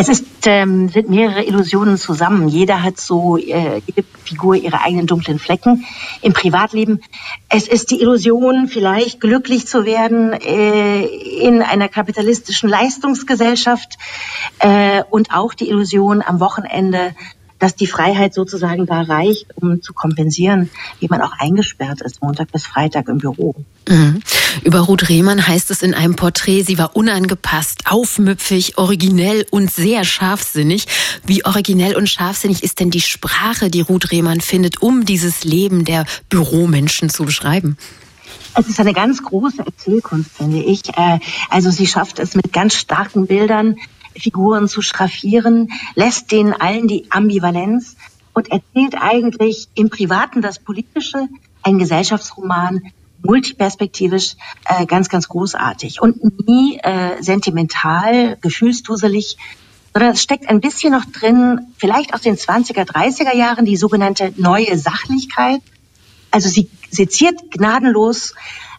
Es ist, ähm, sind mehrere Illusionen zusammen. Jeder hat so, äh, jede Figur ihre eigenen dunklen Flecken im Privatleben. Es ist die Illusion, vielleicht glücklich zu werden äh, in einer kapitalistischen Leistungsgesellschaft äh, und auch die Illusion, am Wochenende dass die Freiheit sozusagen da reicht, um zu kompensieren, wie man auch eingesperrt ist, Montag bis Freitag im Büro. Mhm. Über Ruth Rehmann heißt es in einem Porträt, sie war unangepasst, aufmüpfig, originell und sehr scharfsinnig. Wie originell und scharfsinnig ist denn die Sprache, die Ruth Rehmann findet, um dieses Leben der Büromenschen zu beschreiben? Es ist eine ganz große Erzählkunst, finde ich. Äh, also sie schafft es mit ganz starken Bildern, Figuren zu schraffieren, lässt denen allen die Ambivalenz und erzählt eigentlich im Privaten das Politische, ein Gesellschaftsroman, multiperspektivisch, äh, ganz, ganz großartig und nie äh, sentimental, gefühlsduselig, sondern es steckt ein bisschen noch drin, vielleicht aus den 20er, 30er Jahren, die sogenannte neue Sachlichkeit. Also sie seziert gnadenlos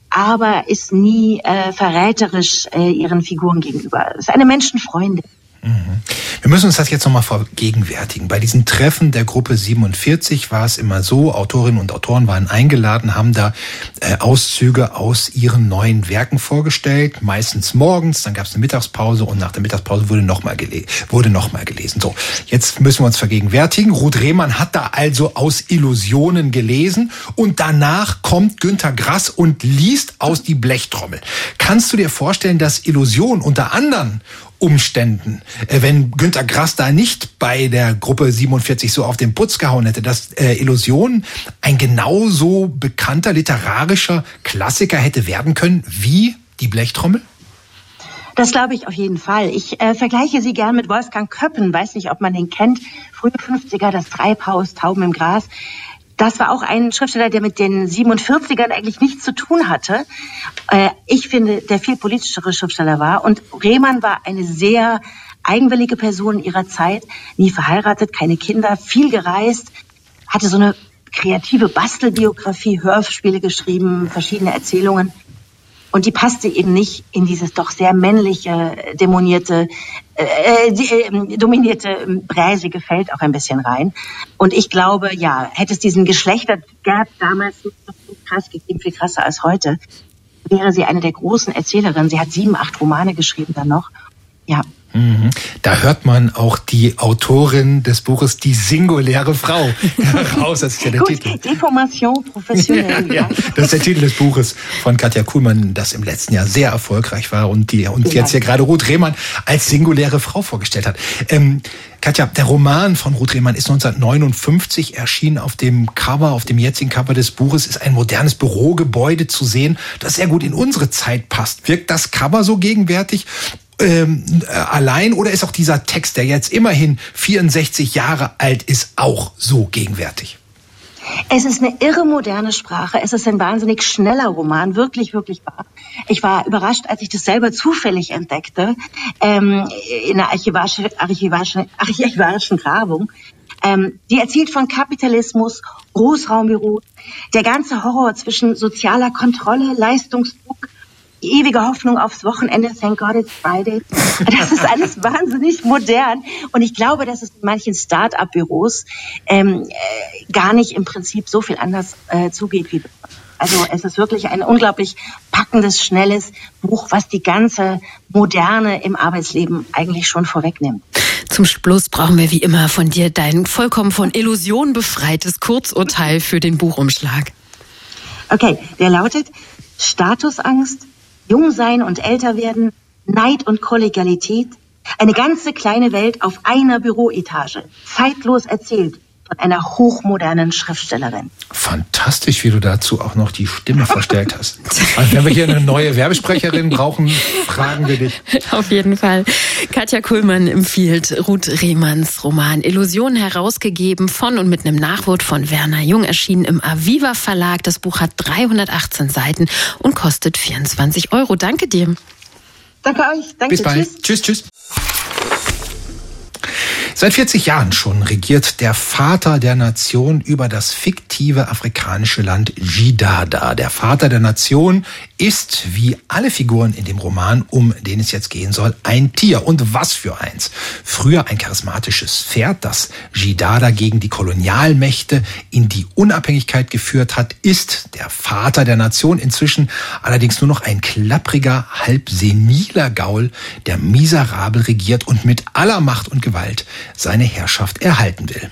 aber ist nie äh, verräterisch äh, ihren Figuren gegenüber. Ist eine Menschenfreundin. Mhm. Wir müssen uns das jetzt nochmal vergegenwärtigen. Bei diesen Treffen der Gruppe 47 war es immer so, Autorinnen und Autoren waren eingeladen, haben da äh, Auszüge aus ihren neuen Werken vorgestellt, meistens morgens, dann gab es eine Mittagspause und nach der Mittagspause wurde nochmal gele wurde noch gelesen. So, jetzt müssen wir uns vergegenwärtigen. Ruth Rehmann hat da also aus Illusionen gelesen und danach kommt Günter Grass und liest aus die Blechtrommel. Kannst du dir vorstellen, dass Illusion unter anderem Umständen, äh, wenn Günter Grass da nicht bei der Gruppe 47 so auf den Putz gehauen hätte, dass äh, Illusion ein genauso bekannter literarischer Klassiker hätte werden können wie die Blechtrommel? Das glaube ich auf jeden Fall. Ich äh, vergleiche sie gern mit Wolfgang Köppen, weiß nicht, ob man den kennt. Frühe 50er, das Treibhaus, Tauben im Gras. Das war auch ein Schriftsteller, der mit den 47ern eigentlich nichts zu tun hatte. Äh, ich finde, der viel politischere Schriftsteller war. Und Rehmann war eine sehr eigenwillige Person ihrer Zeit, nie verheiratet, keine Kinder, viel gereist, hatte so eine kreative Bastelbiografie, Hörspiele geschrieben, verschiedene Erzählungen. Und die passte eben nicht in dieses doch sehr männliche, dämonierte, äh, äh, dominierte, ähm, bräsige Feld auch ein bisschen rein. Und ich glaube, ja, hätte es diesen Geschlechtergap damals so krass gegeben, viel krasser als heute, wäre sie eine der großen Erzählerinnen. Sie hat sieben, acht Romane geschrieben dann noch. Ja. Da hört man auch die Autorin des Buches Die singuläre Frau heraus. Das ist ja der Gut, Titel. Deformation professionell. ja, ja, das ist der Titel des Buches von Katja Kuhlmann, das im letzten Jahr sehr erfolgreich war und die uns jetzt hier gerade Ruth Rehmann als singuläre Frau vorgestellt hat. Ähm, Katja, der Roman von Ruth Rehmann ist 1959 erschienen auf dem Cover, auf dem jetzigen Cover des Buches ist ein modernes Bürogebäude zu sehen, das sehr gut in unsere Zeit passt. Wirkt das Cover so gegenwärtig ähm, äh, allein oder ist auch dieser Text, der jetzt immerhin 64 Jahre alt ist, auch so gegenwärtig? Es ist eine irre moderne Sprache. Es ist ein wahnsinnig schneller Roman, wirklich, wirklich wahr. Ich war überrascht, als ich das selber zufällig entdeckte, ähm, in der archivarischen, archivarischen, archivarischen Grabung. Ähm, die erzählt von Kapitalismus, Großraumbüro, der ganze Horror zwischen sozialer Kontrolle, Leistungsdruck, ewige Hoffnung aufs Wochenende, thank God it's Friday. Das ist alles wahnsinnig modern. Und ich glaube, dass es in manchen Start-up-Büros ähm, äh, gar nicht im Prinzip so viel anders äh, zugeht wie also es ist wirklich ein unglaublich packendes, schnelles Buch, was die ganze Moderne im Arbeitsleben eigentlich schon vorwegnimmt. Zum Schluss brauchen wir wie immer von dir dein vollkommen von Illusion befreites Kurzurteil für den Buchumschlag. Okay, der lautet Statusangst, Jung sein und älter werden, Neid und Kollegialität, eine ganze kleine Welt auf einer Büroetage, zeitlos erzählt von einer hochmodernen Schriftstellerin. Fantastisch, wie du dazu auch noch die Stimme verstellt hast. Also wenn wir hier eine neue Werbesprecherin brauchen, fragen wir dich. Auf jeden Fall. Katja Kuhlmann empfiehlt Ruth Rehmanns Roman Illusion herausgegeben von und mit einem Nachwort von Werner Jung erschienen im Aviva Verlag. Das Buch hat 318 Seiten und kostet 24 Euro. Danke dir. Danke euch. Danke. Bis bald. Tschüss, tschüss. tschüss. Seit 40 Jahren schon regiert der Vater der Nation über das fiktive afrikanische Land Jidada. Der Vater der Nation ist, wie alle Figuren in dem Roman, um den es jetzt gehen soll, ein Tier. Und was für eins. Früher ein charismatisches Pferd, das Jidada gegen die Kolonialmächte in die Unabhängigkeit geführt hat, ist der Vater der Nation inzwischen allerdings nur noch ein klappriger, halb seniler Gaul, der miserabel regiert und mit aller Macht und Gewalt seine Herrschaft erhalten will.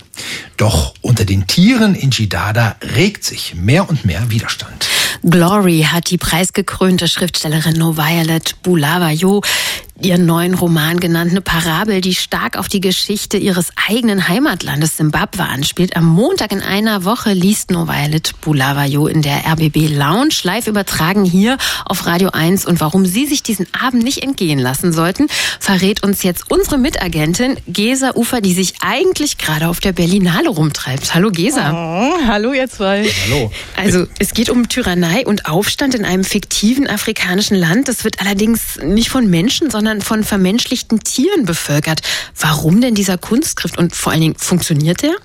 Doch unter den Tieren in Jidada regt sich mehr und mehr Widerstand. Glory hat die preisgekrönte Schriftstellerin No Violet Bulawayo ihren neuen Roman genannt, eine Parabel, die stark auf die Geschichte ihres eigenen Heimatlandes Simbabwe anspielt. Am Montag in einer Woche liest No Violet Bulawayo in der RBB Lounge live übertragen hier auf Radio 1 und warum Sie sich diesen Abend nicht entgehen lassen sollten, verrät uns jetzt unsere Mitagentin Gesa Ufer, die sich eigentlich gerade auf der Berlinale rumtreibt. Hallo Gesa. Oh, hallo ihr zwei. Hallo. Also es geht um Tyrannei und Aufstand in einem fiktiven afrikanischen Land. Das wird allerdings nicht von Menschen, sondern von vermenschlichten Tieren bevölkert. Warum denn dieser Kunstgriff und vor allen Dingen funktioniert der?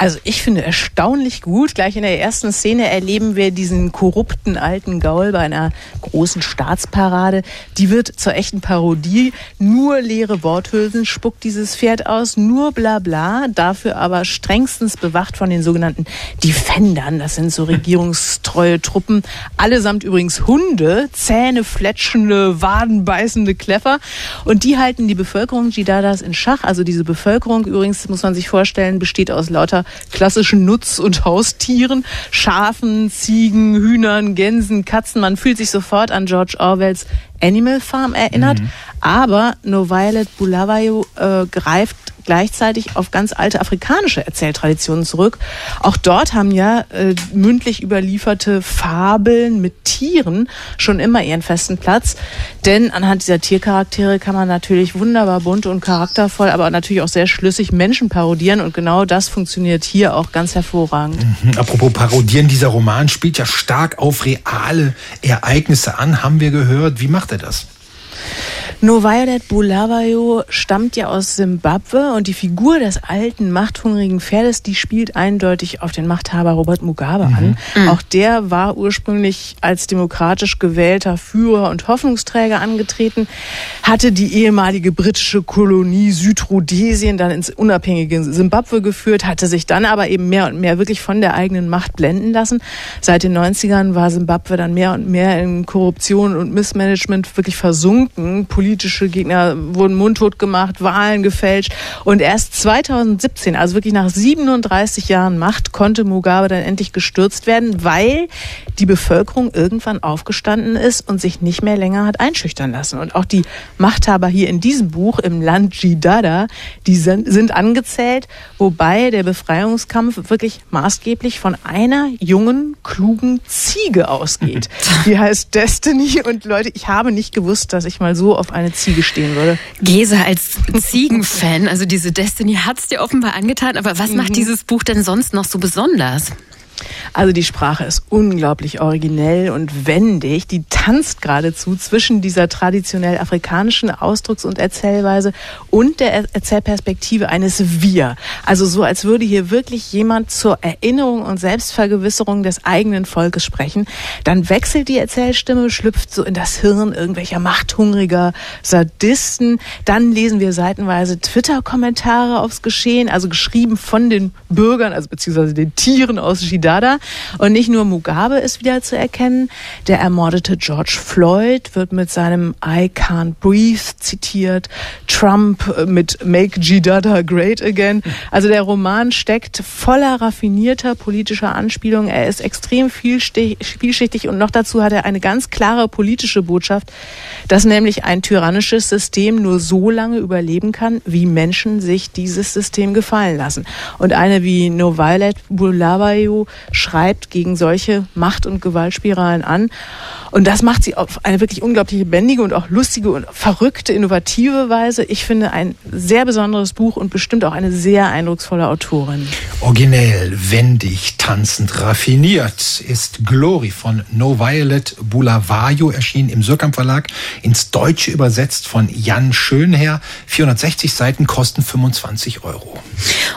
Also ich finde erstaunlich gut. Gleich in der ersten Szene erleben wir diesen korrupten alten Gaul bei einer großen Staatsparade. Die wird zur echten Parodie. Nur leere Worthülsen spuckt dieses Pferd aus, nur bla bla. Dafür aber strengstens bewacht von den sogenannten Defendern. Das sind so regierungstreue Truppen. Allesamt übrigens Hunde, Zähne fletschende, wadenbeißende Kleffer. Und die halten die Bevölkerung Jidadas in Schach. Also diese Bevölkerung übrigens, muss man sich vorstellen, besteht aus lauter klassischen Nutz- und Haustieren, Schafen, Ziegen, Hühnern, Gänsen, Katzen. Man fühlt sich sofort an George Orwells Animal Farm erinnert. Mhm. Aber No Violet Bulawayo äh, greift gleichzeitig auf ganz alte afrikanische Erzähltraditionen zurück. Auch dort haben ja äh, mündlich überlieferte Fabeln mit Tieren schon immer ihren festen Platz. Denn anhand dieser Tiercharaktere kann man natürlich wunderbar bunt und charaktervoll, aber natürlich auch sehr schlüssig Menschen parodieren. Und genau das funktioniert hier auch ganz hervorragend. Mhm. Apropos parodieren, dieser Roman spielt ja stark auf reale Ereignisse an, haben wir gehört. Wie macht er das? No Violet Bulawayo stammt ja aus Simbabwe und die Figur des alten, machthungrigen Pferdes, die spielt eindeutig auf den Machthaber Robert Mugabe mhm. an. Mhm. Auch der war ursprünglich als demokratisch gewählter Führer und Hoffnungsträger angetreten, hatte die ehemalige britische Kolonie Südrhodesien dann ins unabhängige Simbabwe geführt, hatte sich dann aber eben mehr und mehr wirklich von der eigenen Macht blenden lassen. Seit den 90ern war Simbabwe dann mehr und mehr in Korruption und Missmanagement wirklich versunken. Politisch politische Gegner wurden mundtot gemacht, Wahlen gefälscht. Und erst 2017, also wirklich nach 37 Jahren Macht, konnte Mugabe dann endlich gestürzt werden, weil die Bevölkerung irgendwann aufgestanden ist und sich nicht mehr länger hat einschüchtern lassen. Und auch die Machthaber hier in diesem Buch im Land Jidada, die sind angezählt, wobei der Befreiungskampf wirklich maßgeblich von einer jungen, klugen Ziege ausgeht. Die heißt Destiny und Leute, ich habe nicht gewusst, dass ich mal so auf eine Ziege stehen würde. Gesa als Ziegenfan, also diese Destiny hat es dir offenbar angetan, aber was mhm. macht dieses Buch denn sonst noch so besonders? Also die Sprache ist unglaublich originell und wendig. Die tanzt geradezu zwischen dieser traditionell afrikanischen Ausdrucks- und Erzählweise und der Erzählperspektive eines Wir. Also so, als würde hier wirklich jemand zur Erinnerung und Selbstvergewisserung des eigenen Volkes sprechen. Dann wechselt die Erzählstimme, schlüpft so in das Hirn irgendwelcher machthungriger Sadisten. Dann lesen wir seitenweise Twitter-Kommentare aufs Geschehen, also geschrieben von den Bürgern, also beziehungsweise den Tieren aus Shida Uganda. Und nicht nur Mugabe ist wieder zu erkennen. Der ermordete George Floyd wird mit seinem I can't breathe zitiert. Trump mit Make G Dada Great Again. Also der Roman steckt voller raffinierter politischer Anspielungen. Er ist extrem vielschichtig und noch dazu hat er eine ganz klare politische Botschaft, dass nämlich ein tyrannisches System nur so lange überleben kann, wie Menschen sich dieses System gefallen lassen. Und eine wie No Violet Bulawayo schreibt gegen solche Macht- und Gewaltspiralen an. Und das macht sie auf eine wirklich unglaublich lebendige und auch lustige und verrückte, innovative Weise. Ich finde ein sehr besonderes Buch und bestimmt auch eine sehr eindrucksvolle Autorin. Originell, wendig, tanzend, raffiniert ist Glory von No Violet Bulavayo, erschienen im Surkamp Verlag, ins Deutsche übersetzt von Jan Schönherr. 460 Seiten kosten 25 Euro.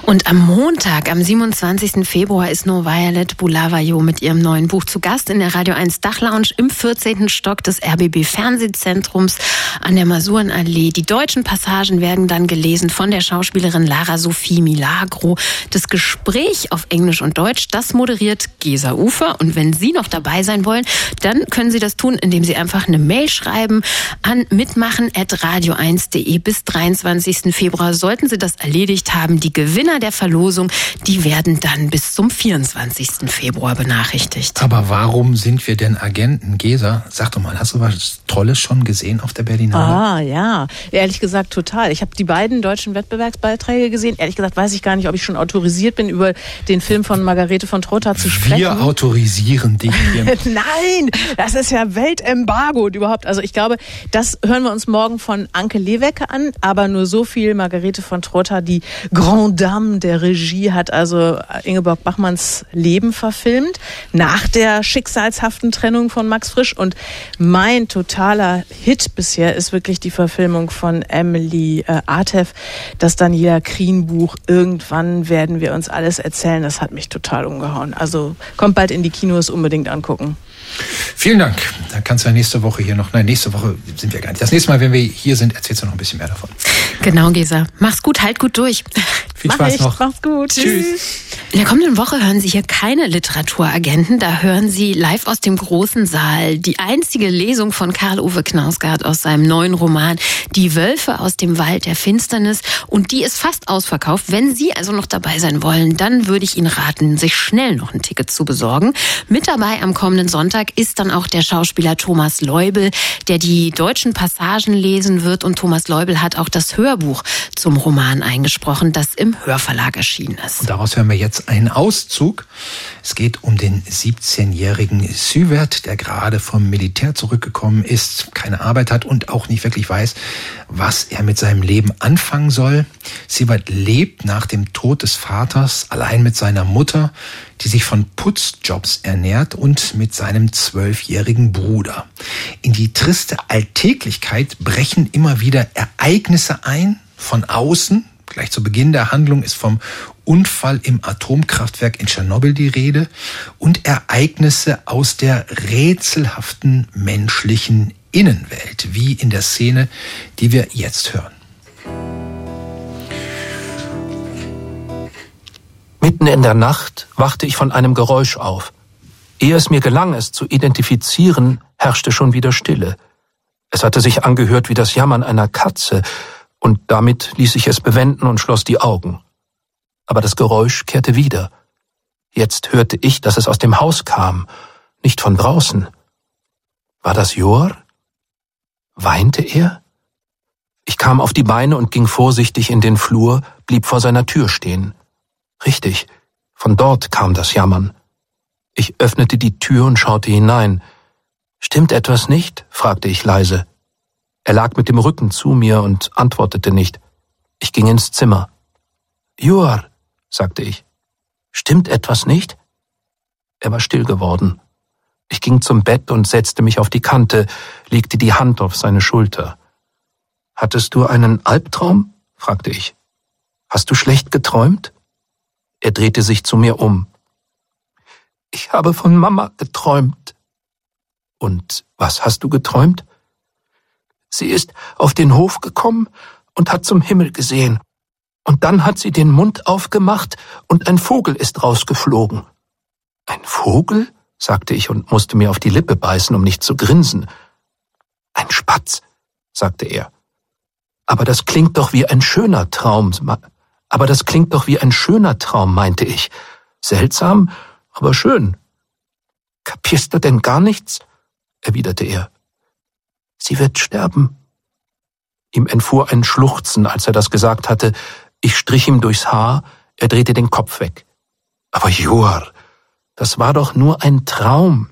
Und am Montag, am 27. Februar, ist No Violet Bulavayo mit ihrem neuen Buch zu Gast in der Radio 1 Dachlounge im 14. Stock des RBB Fernsehzentrums an der Masurenallee. Die deutschen Passagen werden dann gelesen von der Schauspielerin Lara Sophie Milagro. Das Gespräch auf Englisch und Deutsch, das moderiert Gesa Ufer. Und wenn Sie noch dabei sein wollen, dann können Sie das tun, indem Sie einfach eine Mail schreiben an mitmachen.radio1.de bis 23. Februar. Sollten Sie das erledigt haben, die Gewinner der Verlosung, die werden dann bis zum 24. Februar benachrichtigt. Aber warum sind wir denn Agenten? Gesa Leser, sag doch mal, hast du was Tolles schon gesehen auf der Berlinale? Ah, ja. Ehrlich gesagt, total. Ich habe die beiden deutschen Wettbewerbsbeiträge gesehen. Ehrlich gesagt weiß ich gar nicht, ob ich schon autorisiert bin, über den Film von Margarete von Trotha zu sprechen. Wir autorisieren dich. Nein, das ist ja Weltembargo und überhaupt. Also ich glaube, das hören wir uns morgen von Anke Lewecke an, aber nur so viel. Margarete von Trotha, die Grand Dame der Regie, hat also Ingeborg Bachmanns Leben verfilmt, nach der schicksalshaften Trennung von Max Frisch. Und mein totaler Hit bisher ist wirklich die Verfilmung von Emily äh, Artef, das Daniela Krien Buch. Irgendwann werden wir uns alles erzählen. Das hat mich total umgehauen. Also kommt bald in die Kinos, unbedingt angucken. Vielen Dank. Da kannst du ja nächste Woche hier noch, nein, nächste Woche sind wir gar nicht. Das nächste Mal, wenn wir hier sind, erzählst du noch ein bisschen mehr davon. Genau, Gesa. Mach's gut, halt gut durch. Viel Mach Spaß ich. noch. Mach's gut. Tschüss. In der kommenden Woche hören Sie hier keine Literaturagenten. Da hören Sie live aus dem großen Saal die einzige Lesung von Karl-Uwe Knausgard aus seinem neuen Roman Die Wölfe aus dem Wald der Finsternis. Und die ist fast ausverkauft. Wenn Sie also noch dabei sein wollen, dann würde ich Ihnen raten, sich schnell noch ein Ticket zu besorgen. Mit dabei am kommenden Sonntag ist dann auch der Schauspieler Thomas Leubel, der die deutschen Passagen lesen wird. Und Thomas Leubel hat auch das Hörbuch zum Roman eingesprochen, das im Hörverlag erschienen ist. Und daraus hören wir jetzt ein Auszug. Es geht um den 17-jährigen Süvert, der gerade vom Militär zurückgekommen ist, keine Arbeit hat und auch nicht wirklich weiß, was er mit seinem Leben anfangen soll. Süvert lebt nach dem Tod des Vaters allein mit seiner Mutter, die sich von Putzjobs ernährt und mit seinem zwölfjährigen Bruder. In die triste Alltäglichkeit brechen immer wieder Ereignisse ein von außen, Gleich zu Beginn der Handlung ist vom Unfall im Atomkraftwerk in Tschernobyl die Rede und Ereignisse aus der rätselhaften menschlichen Innenwelt, wie in der Szene, die wir jetzt hören. Mitten in der Nacht wachte ich von einem Geräusch auf. Ehe es mir gelang, es zu identifizieren, herrschte schon wieder Stille. Es hatte sich angehört wie das Jammern einer Katze, und damit ließ ich es bewenden und schloss die Augen. Aber das Geräusch kehrte wieder. Jetzt hörte ich, dass es aus dem Haus kam, nicht von draußen. War das Jor? Weinte er? Ich kam auf die Beine und ging vorsichtig in den Flur, blieb vor seiner Tür stehen. Richtig, von dort kam das Jammern. Ich öffnete die Tür und schaute hinein. Stimmt etwas nicht? fragte ich leise. Er lag mit dem Rücken zu mir und antwortete nicht. Ich ging ins Zimmer. Juar, sagte ich. Stimmt etwas nicht? Er war still geworden. Ich ging zum Bett und setzte mich auf die Kante, legte die Hand auf seine Schulter. Hattest du einen Albtraum? fragte ich. Hast du schlecht geträumt? Er drehte sich zu mir um. Ich habe von Mama geträumt. Und was hast du geträumt? Sie ist auf den Hof gekommen und hat zum Himmel gesehen. Und dann hat sie den Mund aufgemacht und ein Vogel ist rausgeflogen. Ein Vogel? sagte ich und musste mir auf die Lippe beißen, um nicht zu grinsen. Ein Spatz, sagte er. Aber das klingt doch wie ein schöner Traum. Aber das klingt doch wie ein schöner Traum, meinte ich. Seltsam, aber schön. Kapierst du denn gar nichts? erwiderte er. Sie wird sterben. Ihm entfuhr ein Schluchzen, als er das gesagt hatte. Ich strich ihm durchs Haar, er drehte den Kopf weg. Aber Joar, das war doch nur ein Traum.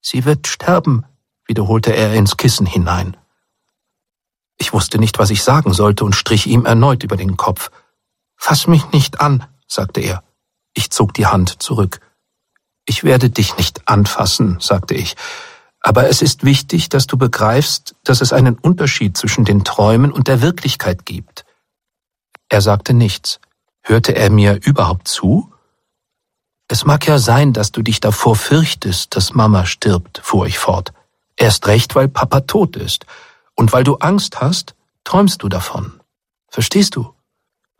Sie wird sterben, wiederholte er ins Kissen hinein. Ich wusste nicht, was ich sagen sollte und strich ihm erneut über den Kopf. Fass mich nicht an, sagte er. Ich zog die Hand zurück. Ich werde dich nicht anfassen, sagte ich. Aber es ist wichtig, dass du begreifst, dass es einen Unterschied zwischen den Träumen und der Wirklichkeit gibt. Er sagte nichts. Hörte er mir überhaupt zu? Es mag ja sein, dass du dich davor fürchtest, dass Mama stirbt, fuhr ich fort. Erst recht, weil Papa tot ist. Und weil du Angst hast, träumst du davon. Verstehst du?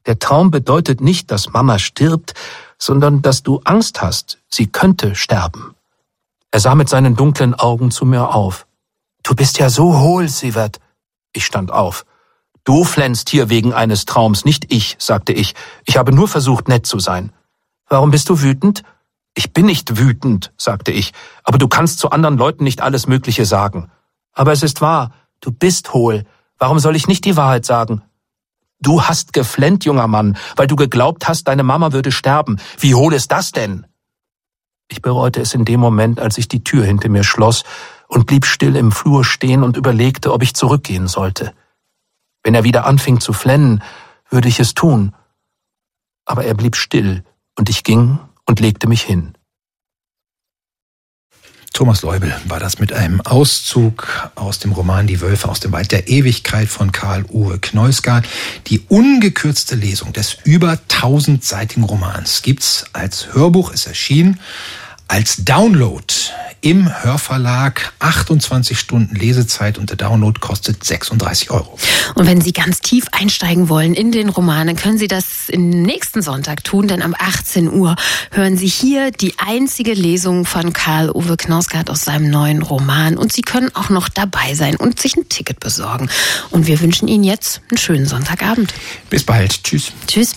Der Traum bedeutet nicht, dass Mama stirbt, sondern dass du Angst hast, sie könnte sterben. Er sah mit seinen dunklen Augen zu mir auf. Du bist ja so hohl, Sievert. Ich stand auf. Du flänzt hier wegen eines Traums, nicht ich, sagte ich. Ich habe nur versucht, nett zu sein. Warum bist du wütend? Ich bin nicht wütend, sagte ich, aber du kannst zu anderen Leuten nicht alles Mögliche sagen. Aber es ist wahr, du bist hohl. Warum soll ich nicht die Wahrheit sagen? Du hast geflennt, junger Mann, weil du geglaubt hast, deine Mama würde sterben. Wie hohl ist das denn? Ich bereute es in dem Moment, als ich die Tür hinter mir schloss und blieb still im Flur stehen und überlegte, ob ich zurückgehen sollte. Wenn er wieder anfing zu flennen, würde ich es tun. Aber er blieb still, und ich ging und legte mich hin. Thomas Leubel war das mit einem Auszug aus dem Roman Die Wölfe aus dem Wald der Ewigkeit von Karl-Uwe Kneusgard. Die ungekürzte Lesung des über tausendseitigen Romans gibt's als Hörbuch, ist erschienen als Download im Hörverlag 28 Stunden Lesezeit und der Download kostet 36 Euro. Und wenn Sie ganz tief einsteigen wollen in den Roman, dann können Sie das im nächsten Sonntag tun, denn am 18 Uhr hören Sie hier die einzige Lesung von Karl-Uwe Knausgard aus seinem neuen Roman und Sie können auch noch dabei sein und sich ein Ticket besorgen. Und wir wünschen Ihnen jetzt einen schönen Sonntagabend. Bis bald. Tschüss. Tschüss.